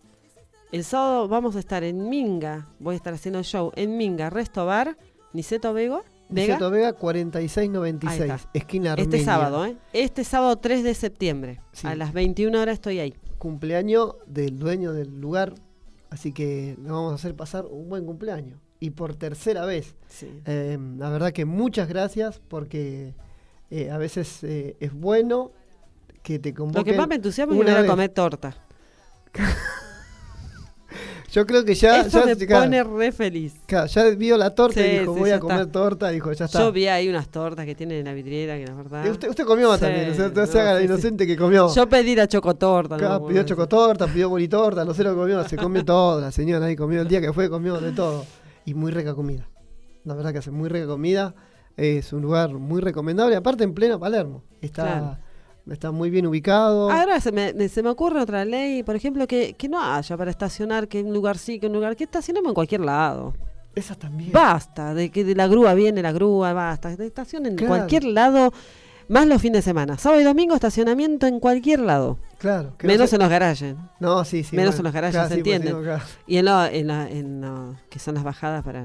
el sábado vamos a estar en Minga. Voy a estar haciendo show en Minga, Resto Bar, Niceto Vego. Vega. Niceto Vega Ahí 4696, está. esquina Armenia. Este sábado, ¿eh? Este sábado 3 de septiembre. Sí. A las 21 horas estoy ahí. Cumpleaños del dueño del lugar. Así que le vamos a hacer pasar un buen cumpleaños. Y por tercera vez. Sí. Eh, la verdad que muchas gracias porque eh, a veces eh, es bueno que te convoquen. Lo que más me entusiasma es ir a comer torta. Yo creo que ya, Eso ya, me claro, pone re feliz. claro, ya vio la torta y dijo sí, voy a comer está. torta, dijo ya está. Yo vi ahí unas tortas que tienen en la vidriera, que la verdad. Eh, usted, usted comió Sí, también, o sea, no se haga inocente que comió. Yo pedí la chocotorta. No, pidió bueno, chocotorta, pidió bolitorta, no sé lo que comió, se comió todo, la señora ahí comió el día que fue, comió de todo. Y muy rica comida. La verdad que hace muy rica comida. Es un lugar muy recomendable, aparte en pleno Palermo. Está, Claro. Está muy bien ubicado. Ahora se me, me- se me ocurre otra ley, por ejemplo, que, que no haya para estacionar, que un lugar sí, que un lugar, que estacionemos en cualquier lado. Esa también. Basta, de que de la grúa viene la grúa, basta. De estación en Claro. cualquier lado. Más los fines de semana. Sábado y domingo estacionamiento en cualquier lado. Claro. que no menos se- en los garajes. No, sí, sí. menos bueno, en los garajes, claro, se sí, porque entiende. si no, claro. Y en lo, en la- en lo- que son las bajadas para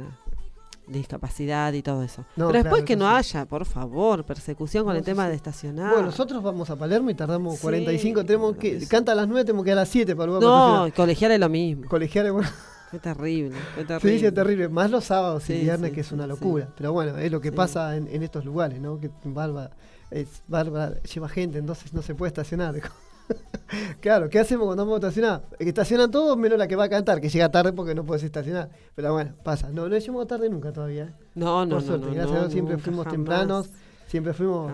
discapacidad y todo eso. No, Pero después claro, que no sí. haya, por favor, persecución con No, el sí, tema sí. de estacionar. Bueno, nosotros vamos a Palermo y tardamos Sí, 45. Tenemos que. Canta a las 9, tenemos que ir a las 7 para luego no, colegial es lo mismo. Colegiales, bueno. Fue terrible, fue terrible. dice terrible, más los sábados y Sí, viernes, sí, que es una sí, locura. Pero bueno, es lo que Sí. pasa en, en estos lugares, ¿no? Que Bárbara, es, Bárbara lleva gente, entonces no se puede estacionar. claro, ¿qué hacemos cuando vamos a estacionar? Estacionan todos menos la que va a cantar, que llega tarde porque no puedes estacionar. Pero bueno, pasa. No, no llegamos tarde nunca todavía. ¿eh? No, no, Por no, suerte, no, gracias a no, Dios siempre fuimos jamás, tempranos, siempre fuimos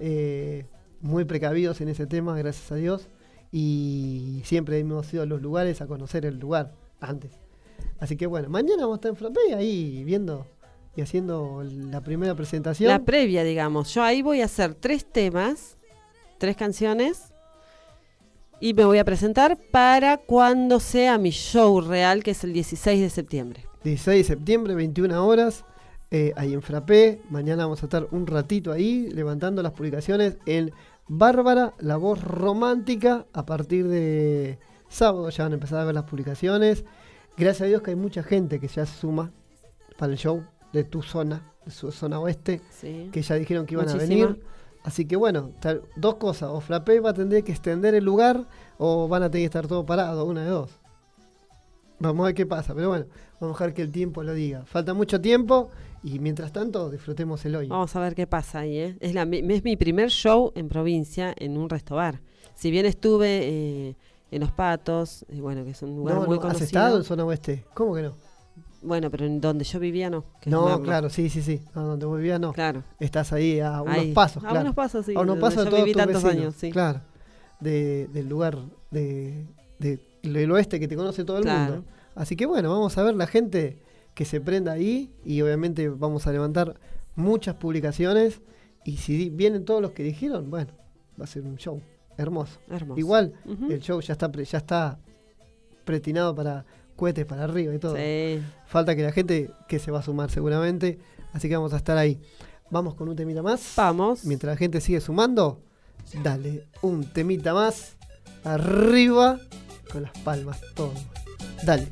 eh, muy precavidos en ese tema, gracias a Dios. Y siempre hemos ido a los lugares a conocer el lugar antes. Así que bueno, mañana vamos a estar en Frappé ahí viendo y haciendo la primera presentación. La previa, digamos. Yo ahí voy a hacer tres temas, tres canciones. Y me voy a presentar para cuando sea mi show real, que es el 16 de septiembre. 16 de septiembre, 21 horas, eh, ahí en Frappé. Mañana vamos a estar un ratito ahí levantando las publicaciones en Bárbara, la voz romántica. A partir de sábado ya van a empezar a ver las publicaciones. Gracias a Dios que hay mucha gente que ya se suma para el show de tu zona, de su zona oeste, Sí. que ya dijeron que iban Muchísima. a venir. Así que bueno, dos cosas, o Frappé va a tener que extender el lugar o van a tener que estar todo parado, una de dos. Vamos a ver qué pasa, pero bueno, vamos a dejar que el tiempo lo diga. Falta mucho tiempo y mientras tanto disfrutemos el hoy. Vamos a ver qué pasa ahí. ¿eh? Es, la, mi- es mi primer show en provincia en un restobar. Si bien estuve eh, en Los Patos, y bueno, que es un lugar no, muy no, ¿Has conocido. estado en zona oeste? ¿Cómo que no? Bueno, pero en donde yo vivía no. que No, claro, sí, sí, sí. No, donde vos vivías no. Claro. Estás ahí a unos Ahí. pasos, A claro. unos pasos, sí. a unos pasos de yo viví tantos vecinos, años, sí. Claro. De- del lugar de, de- del oeste que te conoce todo el Claro. mundo. Así que bueno, vamos a ver la gente que se prenda ahí y obviamente vamos a levantar muchas publicaciones y si vienen todos los que dijeron, bueno, va a ser un show hermoso. Hermoso. Igual el show ya está pre- ya está pretinado para cohetes para arriba y todo. Sí. Falta que la gente que se va a sumar seguramente, así que vamos a estar ahí. Vamos con un temita más. Vamos. Mientras la gente sigue sumando, dale un temita más arriba con las palmas, todo. Dale.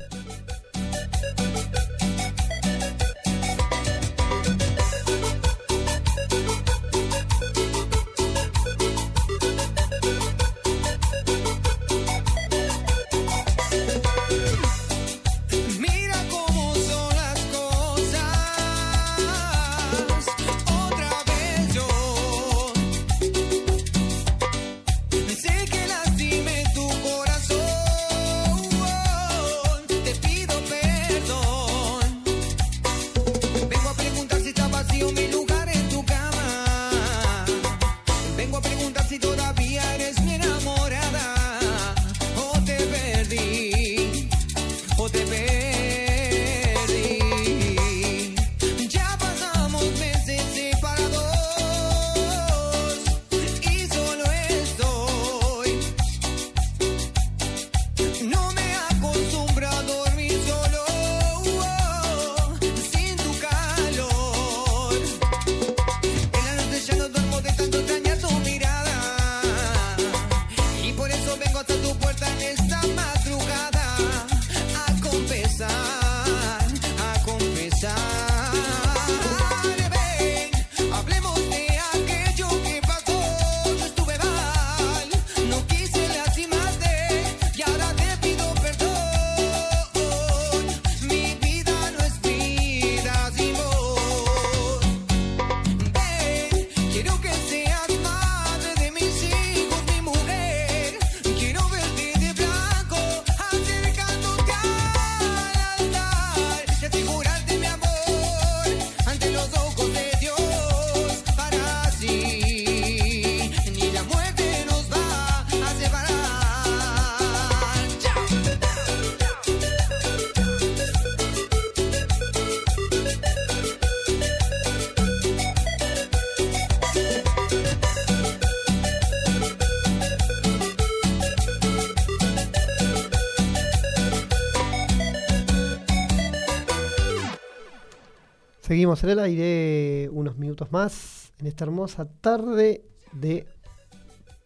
Seguimos en el aire unos minutos más en esta hermosa tarde de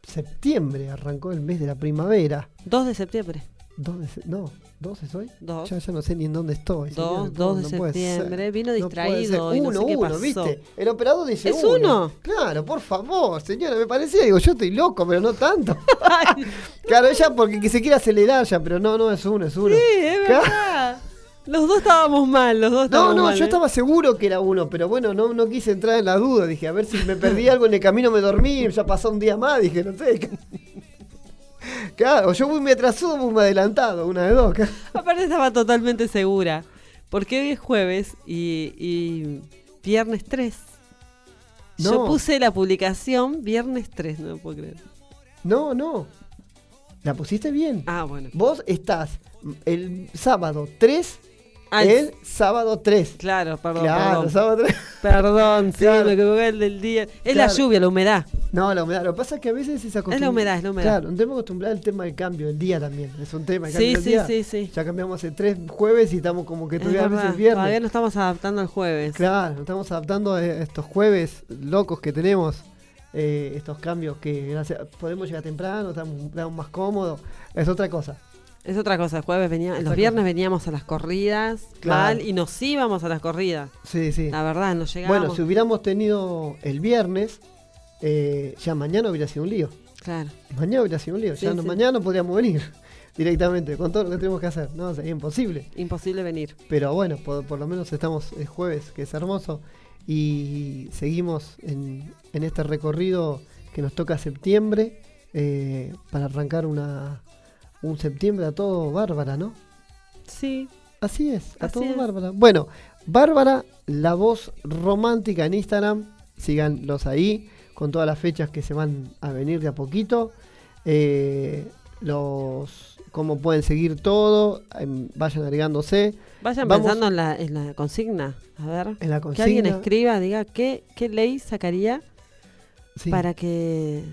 septiembre, arrancó el mes de la primavera. 2 de septiembre. 2 de se- no, 12 es hoy. Dos. Ya, ya no sé ni en dónde estoy. 2, señores, 2 de no ser. septiembre. Vino distraído y no uno, sé qué uno, pasó. ¿viste? El operador dice ¿Es uno? Claro, por favor, señora, me parecía, digo, yo estoy loco, pero no tanto. claro, ella porque que se quiere acelerar ya, pero no, no, es uno, es uno. Sí, es verdad. Los dos estábamos mal, los dos No, estábamos no, mal. yo ¿eh? estaba seguro que era uno, pero bueno, no, no quise entrar en la duda. Dije, a ver si me perdí algo en el camino, me dormí, ya pasó un día más, dije, no sé. Claro, yo muy me atrasado, muy me adelantado, una de dos. Aparte estaba totalmente segura. Porque hoy es jueves y, y viernes 3. Yo No. puse la publicación viernes 3, no me puedo creer. No, no. La pusiste bien. Ah, bueno. Vos estás el sábado 3, El sábado 3. Claro, perdón, Claro, perdón. sábado 3. Perdón, sí, Claro. me equivoqué el del día. Es la lluvia, la humedad. No, la humedad. Lo que pasa es que a veces se acostumbra. Es la humedad, es la humedad. Claro, no tenemos acostumbrado al tema del cambio, el día también. Es un tema, el Sí, sí, día. sí, sí. Ya cambiamos hace tres jueves y estamos como que Es todavía a veces viernes. Todavía no estamos adaptando al jueves. Claro, nos estamos adaptando a estos jueves locos que tenemos, eh, estos cambios que gracias, podemos llegar temprano, estamos, estamos más cómodos, es otra cosa. Es otra cosa, el jueves venía, los viernes veníamos a las corridas, Claro. mal, y nos íbamos a las corridas. Sí, sí. La verdad, nos llegábamos. Bueno, si hubiéramos tenido el viernes, eh, ya mañana hubiera sido un lío. Claro. Mañana hubiera sido un lío, Sí, ya no, sí. mañana no podríamos venir directamente con todo lo que tenemos que hacer. No, sería imposible. Imposible venir. Pero bueno, por, por lo menos estamos el jueves, que es hermoso, y seguimos en, en este recorrido que nos toca septiembre, eh, para arrancar una, un septiembre a todo bárbara, ¿no? Sí. Así es, a Así todo es. bárbara. Bueno, Bárbara, la voz romántica en Instagram, síganlos ahí, con todas las fechas que se van a venir de a poquito. Eh, los cómo pueden seguir todo, em, vayan agregándose. Vayan Vamos- pensando en la, en la consigna. A ver. En la Que alguien consigna. escriba, diga qué, qué ley sacaría Sí. para que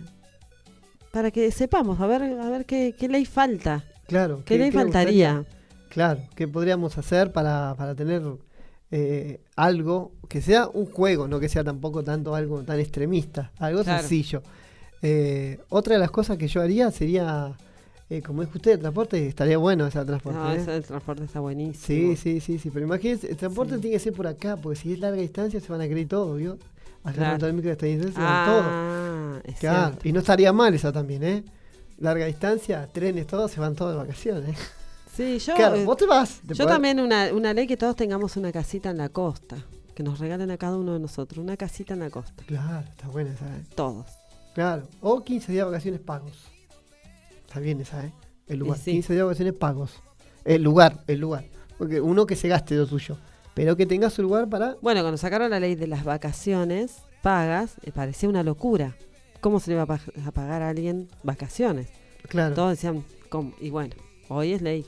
para que sepamos, a ver, a ver qué, qué ley falta. Claro. ¿Qué, ley le gustaría? faltaría? Claro, ¿qué podríamos hacer para, para tener eh, algo que sea un juego, no que sea tampoco tanto algo tan extremista, algo Claro. sencillo? Eh, otra de las cosas que yo haría sería, eh, como es usted, el transporte, estaría bueno ese transporte. No, ¿eh? eso del transporte está buenísimo. Sí, sí, sí, sí, pero imagínense, el transporte Sí. tiene que ser por acá, porque si es larga distancia se van a creer todo, ¿vio? Acá Claro. con todo el micro de esta distancia se van todo. Ah, es Claro, y no estaría mal esa también, ¿eh? Larga distancia, trenes, todos se van todos de vacaciones. Sí, yo, claro, eh, vos te vas. te yo podés- también una, una ley que todos tengamos una casita en la costa. Que nos regalen a cada uno de nosotros. Una casita en la costa. Claro, está buena esa, ¿eh? Todos. Claro, o 15 días de vacaciones pagos. Está bien esa, ¿eh? El lugar, sí. 15 días de vacaciones pagos. El lugar, el lugar. Porque uno que se gaste lo suyo, pero que tenga su lugar para... Bueno, cuando sacaron la ley de las vacaciones pagas, eh, parecía una locura. ¿Cómo se le va a, pa- a pagar a alguien vacaciones? Claro. Todos decían, ¿cómo? Y bueno, hoy es ley.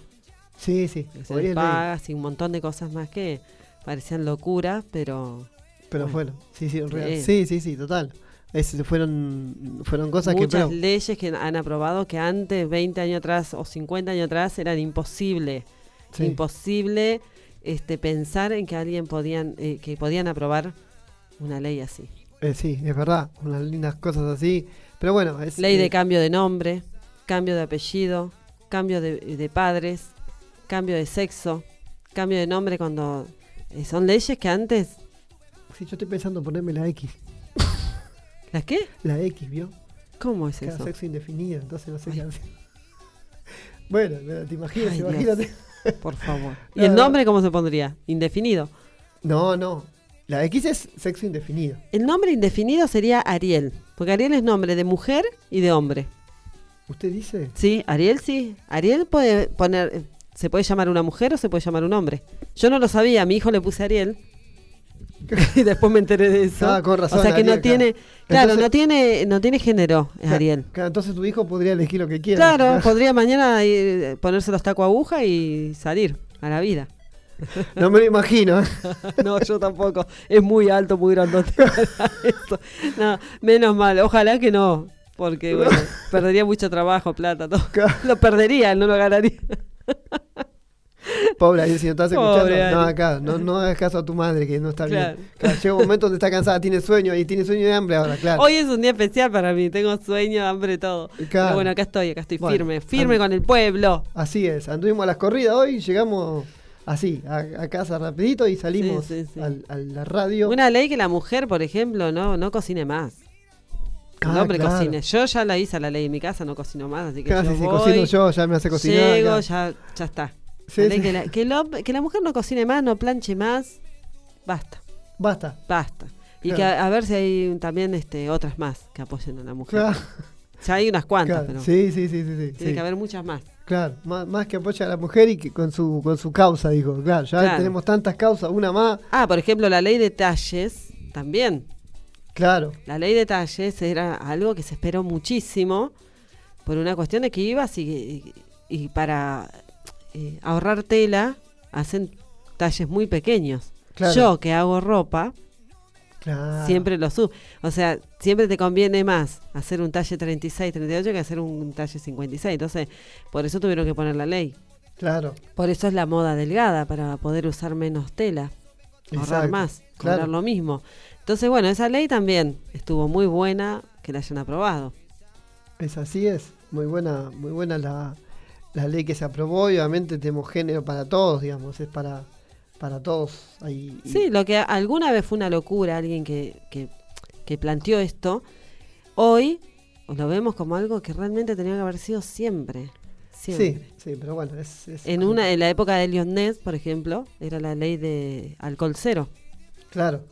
Sí, sí. Hoy es ley, pagas y un montón de cosas más que parecían locuras, pero pero bueno. fueron. Sí, sí, en real. Sí. Sí, sí, sí, total. Es- fueron, fueron cosas que... muchas pero- leyes que han aprobado que antes, 20 años atrás o 50 años atrás, eran imposible. sí. Imposible este, pensar en que alguien podían, eh, que podían aprobar una ley así. Eh, sí, es verdad. Unas lindas cosas así. Pero bueno, es... Ley eh, de cambio de nombre, cambio de apellido, cambio de, de padres, cambio de sexo, cambio de nombre cuando eh, son leyes que antes Sí, yo estoy pensando en ponerme la X. ¿las qué? La X, ¿vio? ¿Cómo es Cada eso? sexo indefinido, entonces no sé Ay. qué hacer. Bueno, te imaginas, Ay, Dios. Por favor. ¿Y el no. nombre cómo se pondría? Indefinido. No, no. La X es sexo indefinido. El nombre indefinido sería Ariel, porque Ariel es nombre de mujer y de hombre. ¿Usted dice? Sí, Ariel sí. Ariel puede poner, eh, se puede llamar una mujer o se puede llamar un hombre. Yo no lo sabía, a mi hijo le puse Ariel. y después me enteré de eso. Ah, con razón, O sea que no tiene, claro. Entonces- no tiene, no tiene género, es Ariel. claro, entonces tu hijo podría elegir lo que quiera. Claro, podría mañana ir, ponerse los tacos aguja y salir a la vida. No me lo imagino. ¿eh? No, yo tampoco. Es muy alto, muy grandote. No, menos mal. Ojalá que no. Porque, bueno, perdería mucho trabajo, plata, todo. Lo perdería, no lo ganaría. Pobre ahí, si no estás Pobre escuchando. Ari. No, acá, no, no hagas caso a tu madre que no está Claro. bien. Claro, llega un momento donde está cansada, tiene sueño y tiene sueño de hambre ahora, claro. Hoy es un día especial para mí, tengo sueño, hambre, todo. Claro. Pero bueno, acá estoy, acá estoy Bueno, firme, firme con el pueblo. Así es, anduvimos a las corridas hoy, llegamos así, a, a casa rapidito y salimos Sí, sí, sí. al- a la radio. Una ley que la mujer, por ejemplo, no, no cocine más. Que el Ah, hombre claro. cocine. Yo ya la hice la ley en mi casa, no cocino más, así que Casi yo si voy, cocino yo, ya me hace cocinar. llego, ya, ya está. Sí, sí. Que, la, que, la mujer no cocine más, no planche más, basta, Basta. basta. Y Claro. que a, a ver si hay también este, otras más que apoyen a la mujer. Claro, Ya hay unas cuantas, claro. pero Sí, sí, sí, sí. sí, tiene que haber muchas más. Claro, más, más que apoya a la mujer y que con su con su causa, dijo. Claro, ya Claro. tenemos tantas causas, una más. Ah, por ejemplo, la ley de talles también. Claro, La ley de talles era algo que se esperó muchísimo por una cuestión de que ibas y, y para eh, ahorrar tela hacen talles muy pequeños. Claro. Yo que hago ropa, claro. siempre lo subo. O sea, siempre te conviene más hacer un talle 36, 38 que hacer un talle 56. Entonces, por eso tuvieron que poner la ley. Claro, Por eso es la moda delgada, para poder usar menos tela, ahorrar Exacto, más, claro. cobrar lo mismo. Entonces, bueno, esa ley también estuvo muy buena que la hayan aprobado. es así es. Muy buena, muy buena la, la ley que se aprobó. Y obviamente tenemos género para todos, digamos, es para, para todos. Ahí, y- Sí, lo que alguna vez fue una locura, alguien que, que, que planteó esto, hoy lo vemos como algo que realmente tenía que haber sido siempre. Siempre. sí, sí, pero bueno, es. es- En, una, en la época de Leon Ness, por ejemplo, era la ley de alcohol cero. Claro,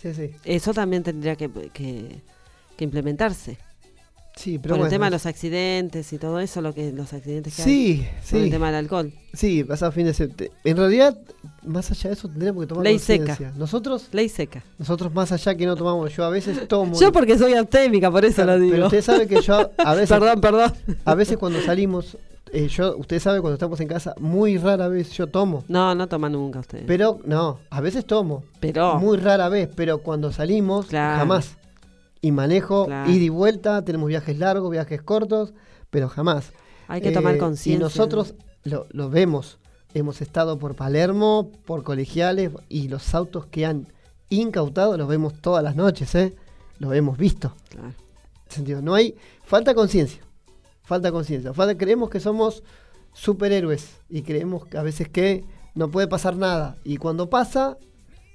sí, sí. Eso también tendría que, que, que implementarse. Sí, Por pero el bueno, tema de los accidentes y todo eso, lo que los accidentes que hay. Sí, Por el sí. tema del alcohol. Sí, pasado fin de semana. En realidad, más allá de eso, tendríamos que tomar Ley seca. Nosotros, Ley seca. nosotros más allá que no tomamos, yo a veces tomo. Yo porque soy abstémica, por eso lo digo. Pero usted sabe que yo a veces, perdón, perdón. a veces cuando salimos, eh, yo, usted sabe cuando estamos en casa, muy rara vez yo tomo. No, no toma nunca usted. Pero no, a veces tomo. Pero, Muy rara vez, pero cuando salimos, Claro. jamás. Y manejo Claro. ida y vuelta, tenemos viajes largos, viajes cortos, pero jamás. hay que tomar Eh, conciencia. Y nosotros lo, lo vemos. Hemos estado por Palermo, por colegiales, y los autos que han incautado los vemos todas las noches, ¿eh? Los hemos visto. Claro. Sentido, no hay. Falta conciencia. Falta conciencia. Falta, creemos que somos superhéroes y creemos que a veces que no puede pasar nada. Y cuando pasa,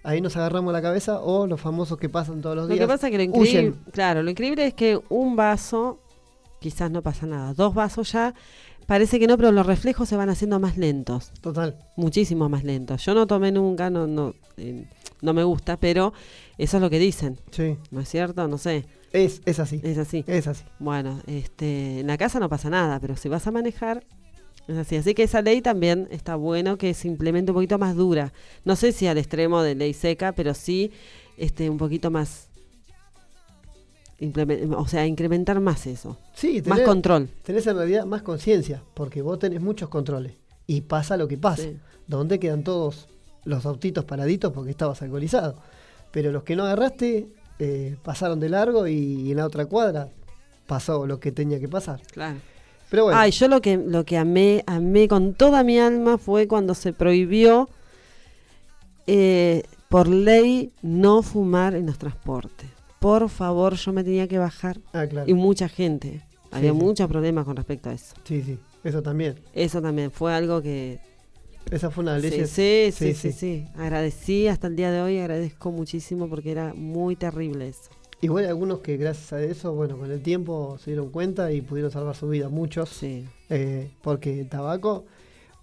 ahí nos agarramos la cabeza o los famosos que pasan todos los Lo días. que pasa es que lo increíble, huyen. claro, lo increíble es que un vaso, quizás no pasa nada. Dos vasos ya, parece que no, pero los reflejos se van haciendo más lentos. Total. Muchísimo más lentos. Yo no tomé nunca, no, no, eh, no me gusta, pero eso es lo que dicen. Sí. ¿No es cierto? No sé. Es, es así. Es así. Es así. Bueno, este, en la casa no pasa nada, pero si vas a manejar, es así. Así que esa ley también está bueno que se implemente un poquito más dura. No sé si al extremo de ley seca, pero sí este, un poquito más. o sea, incrementar más eso. Sí, Más tenés, control. tenés en realidad más conciencia, porque vos tenés muchos controles. Y pasa lo que pasa. Sí. Donde quedan todos los autitos paraditos porque estabas alcoholizado. Pero los que no agarraste eh, pasaron de largo y en la otra cuadra pasó lo que tenía que pasar. Claro. Pero bueno, Ay, yo lo que, lo que amé, amé con toda mi alma fue cuando se prohibió eh, por ley no fumar en los transportes. Por favor, yo me tenía que bajar ah, claro. y mucha gente. Había sí. muchos problemas con respecto a eso. Sí, sí, eso también. Eso también fue algo que... Esa fue una Sí, ley. sí, sí, sí, sí. Agradecí hasta el día de hoy, agradezco muchísimo porque era muy terrible eso. Igual hay algunos que gracias a eso, bueno, con el tiempo se dieron cuenta y pudieron salvar su vida, muchos. Sí. eh, porque el tabaco,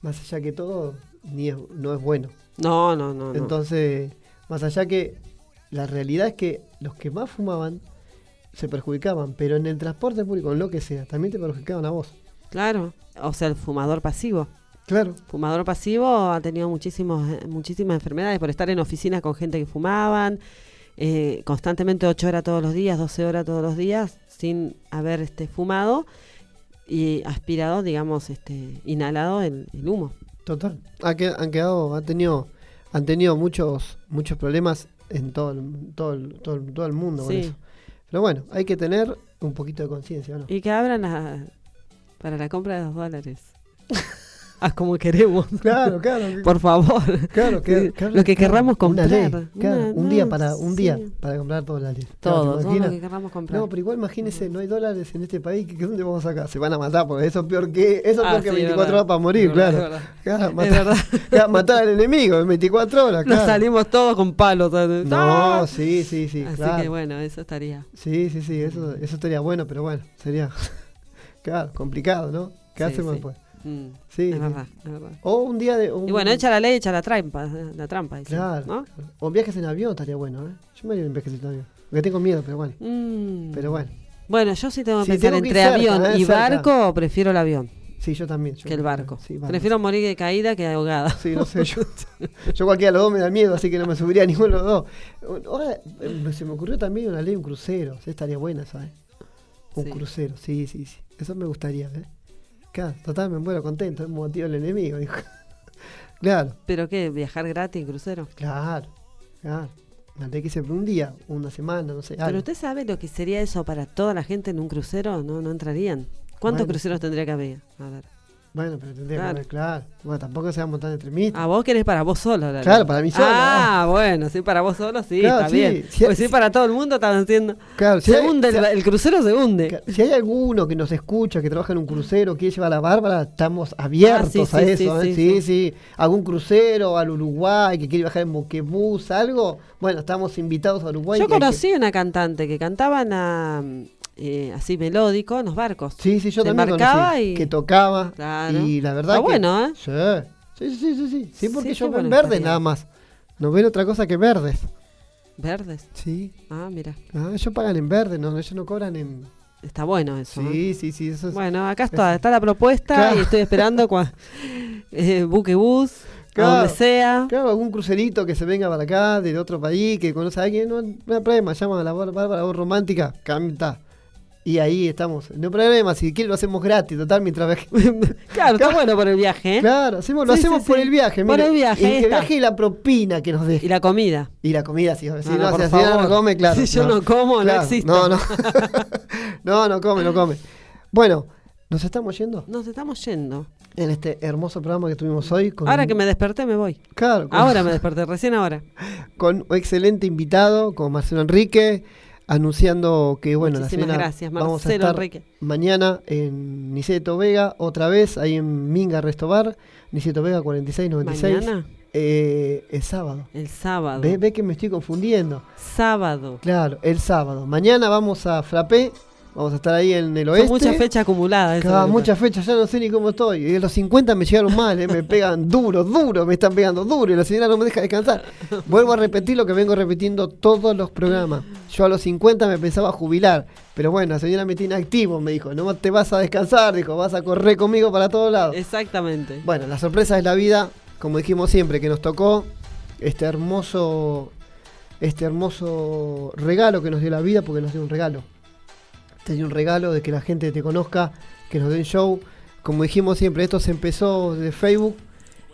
más allá que todo, ni es- no es bueno. No, no, no. no. Entonces, más allá que la realidad es que los que más fumaban se perjudicaban, pero en el transporte público, en lo que sea, también te perjudicaban a vos. Claro. O sea, el fumador pasivo. Claro. Fumador pasivo ha tenido muchísimos, muchísimas enfermedades por estar en oficinas con gente que fumaban, eh, constantemente 8 horas todos los días, 12 horas todos los días, sin haber este, fumado y aspirado, digamos, este, inhalado el, el humo. Total. Ha han quedado, han tenido, han tenido muchos, muchos problemas en todo el, todo el, todo el, todo el mundo con Sí. eso. Pero bueno, hay que tener un poquito de conciencia, ¿no? Y que abran la- para la compra de los dólares. haz como queremos. Claro, claro. Por favor. Claro, que, claro, lo que querramos una comprar. ley, claro, Una- un día para un sí. día para comprar dólares. Claro, Todo, ¿te todo lo que queramos comprar. No, pero igual imagínese, no hay dólares en este país, ¿qué, dónde vamos a sacar? Se van a matar, porque eso es peor que, eso es Ah, peor que sí, 24 verdad. horas para morir, verdad, claro. Claro, matar, claro, matar al enemigo en 24 horas, Nos salimos todos con palos. No, ¡Ah! sí, sí, sí, Así claro. que bueno, eso estaría. Sí, sí, sí, eso, eso estaría bueno, pero bueno, sería, claro, complicado, ¿no? ¿Qué Sí, hacemos sí. Mm, Sí, es verdad, es verdad. O un día de... un- Y bueno, echa la ley, echa la trampa, eh, la trampa, dicen, Claro. ¿no? O viajes en avión estaría bueno, ¿eh? Yo me haría un viajecito en avión. Porque tengo miedo, pero bueno. Mm. Pero bueno. Bueno, yo sí tengo que Sí, pensar tengo que ir entre cerca, avión eh, y cerca. barco, prefiero el avión Sí, yo también. yo que el barco. Sí, prefiero morir de caída que ahogada. Sí, no sé, yo, yo cualquiera de los dos me da miedo, así que no me subiría a ninguno de los dos. Ahora, eh, se me ocurrió también una ley, un crucero. Sí, estaría buena, ¿sabes? Un Sí. crucero, sí, sí, sí. Eso me gustaría, ¿eh? Claro, total, me muero contento, es motivo del enemigo, dijo. claro, ¿Pero qué? ¿Viajar gratis en crucero? claro, claro. Me que por un día, una semana, no sé. ¿Pero algo. usted sabe lo que sería eso para toda la gente en un crucero? No, no entrarían. ¿Cuántos Bueno. cruceros tendría que haber? A ver. Bueno, pero tendría Claro. que. Bueno, tampoco seamos tan extremistas. Ah, vos querés para vos solo. la Claro, para mí solo, Ah, bueno, sí, para vos solo, sí, Claro, está sí, bien. si- Porque si para todo el mundo están haciendo... Claro, se hunde, si el, crucero se hunde. Claro, Si hay alguno que nos escucha, que trabaja en un crucero, quiere llevar a la Bárbara, estamos abiertos Ah, sí, a sí, eso. sí, ¿eh? sí, Sí, sí. sí, Algún crucero al Uruguay que quiere viajar en buquebús, algo. Bueno, estamos invitados a Uruguay. Yo que hay que- conocí una cantante que cantaba en la, eh, así melódico en los barcos. Sí, sí, yo se también conocí, y- que tocaba. Claro. Y la verdad Está que... bueno, ¿eh? Sí, sí, sí, sí, sí. Sí, porque Sí, yo ven verdes nada más. No ven otra cosa que verdes. Verdes. Sí. Ah, mira. Ah, ellos pagan en verde, no, ellos no cobran en... Está bueno eso. ¿eh? Sí, sí, sí, eso es... Bueno, acá está, está la propuesta Claro. y estoy esperando cua- eh, buque bus, a donde sea. Claro, algún crucerito que se venga para acá, de otro país, que conoce a alguien, no, no hay problema, llama a la Bár- Bárbara voz romántica, canta. Y ahí estamos. No hay problema, si quiere lo hacemos gratis, total, mientras. Claro, está bueno por el viaje. ¿eh? Claro, hacemos, lo Sí, hacemos sí, por sí. el viaje, Por mire. el viaje, Y el está. viaje y la propina que nos Y deje. la comida. Y la comida, si, si No, no, no, si por señora no favor. come, claro. Si yo no como, no existo. No, no. no, no come, no come. Bueno, nos estamos yendo Nos estamos yendo. en este hermoso programa que tuvimos hoy. Con Ahora que me desperté me voy. Claro, con- Ahora me desperté, recién ahora. con un excelente invitado, con Marcelo Enrique, anunciando que, bueno, Muchísimas la cena gracias, vamos a Marcelo estar Enrique. mañana en Niceto Vega, otra vez, ahí en Minga Restobar, Niceto Vega 4696. ¿Mañana? Eh, el sábado. El sábado. Ve, ve que me estoy confundiendo. Sábado. Claro, el sábado. Mañana vamos a Frappé, vamos a estar ahí en el Son oeste. muchas fechas acumuladas. Cada muchas fechas, ya no sé ni cómo estoy. Y los 50 me llegaron mal, eh, me pegan duro, duro, me están pegando duro y la señora no me deja descansar. Vuelvo a repetir lo que vengo repitiendo todos los programas. Yo a los 50 me pensaba jubilar, pero bueno, la señora me tiene activo, me dijo, no te vas a descansar, dijo, vas a correr conmigo para todos lados. Exactamente. Bueno, la sorpresa es la vida, como dijimos siempre, que nos tocó este hermoso, este hermoso regalo que nos dio la vida, porque nos dio un regalo. Te dio un regalo de que la gente te conozca, que nos dé un show. Como dijimos siempre, esto se empezó de Facebook.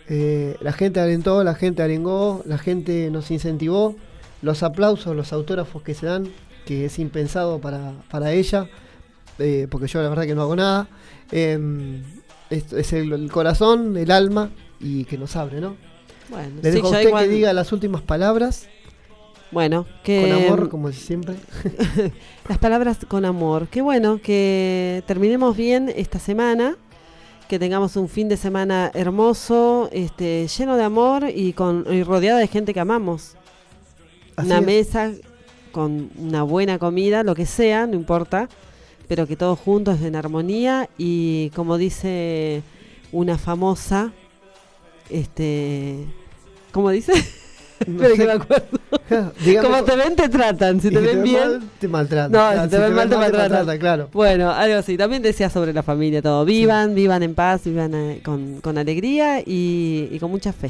eh, la gente alentó, la gente arengó, la gente nos incentivó. Los aplausos, los autógrafos que se dan, que es impensado para, para ella, eh, porque yo la verdad que no hago nada. Em, es, es el, el corazón, el alma y que nos abre, ¿no? Bueno, Le sí, dejo a usted igual- que diga las últimas palabras, Bueno, que. con amor, como siempre. Las palabras con amor. Qué bueno que terminemos bien esta semana, que tengamos un fin de semana hermoso, este, lleno de amor y con y rodeado de gente que amamos. Así una es. mesa con una buena comida, lo que sea, no importa, pero que todos juntos en armonía y como dice una famosa, este, ¿cómo dice? No Espera que sé. me acuerdo. Dígame Como co- te ven, te tratan. Si te ven bien, mal, te maltratan. No, Ah, si te ven mal, te maltratan. claro. Bueno, algo así. También decía sobre la familia todo. Vivan, vivan en paz, vivan eh, con, con alegría y, y con mucha fe.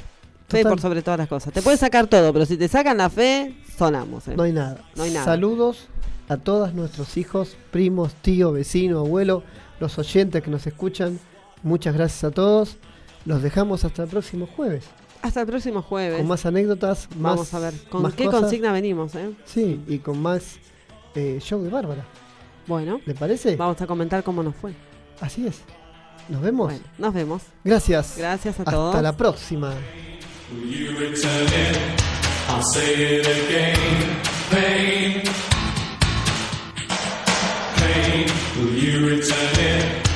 Fe Total. por sobre todas las cosas. Te puedes sacar todo, pero si te sacan la fe, sonamos. eh. No hay nada. No hay nada. Saludos a todos nuestros hijos, primos, tío, vecino, abuelo, los oyentes que nos escuchan. Muchas gracias a todos. Los dejamos hasta el próximo jueves. Hasta el próximo jueves. Con más anécdotas, Vamos más, a ver con más qué cosas. consigna venimos. eh? Sí, y con más eh, show de Bárbara. Bueno, ¿Le parece? vamos a comentar cómo nos fue. Así es. Nos vemos. Bueno, nos vemos. Gracias. Gracias a Hasta todos. la próxima. Will you return it? I'll say it again. Pain. Pain. Will you return it?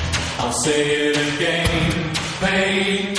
I'll say it again. Pain.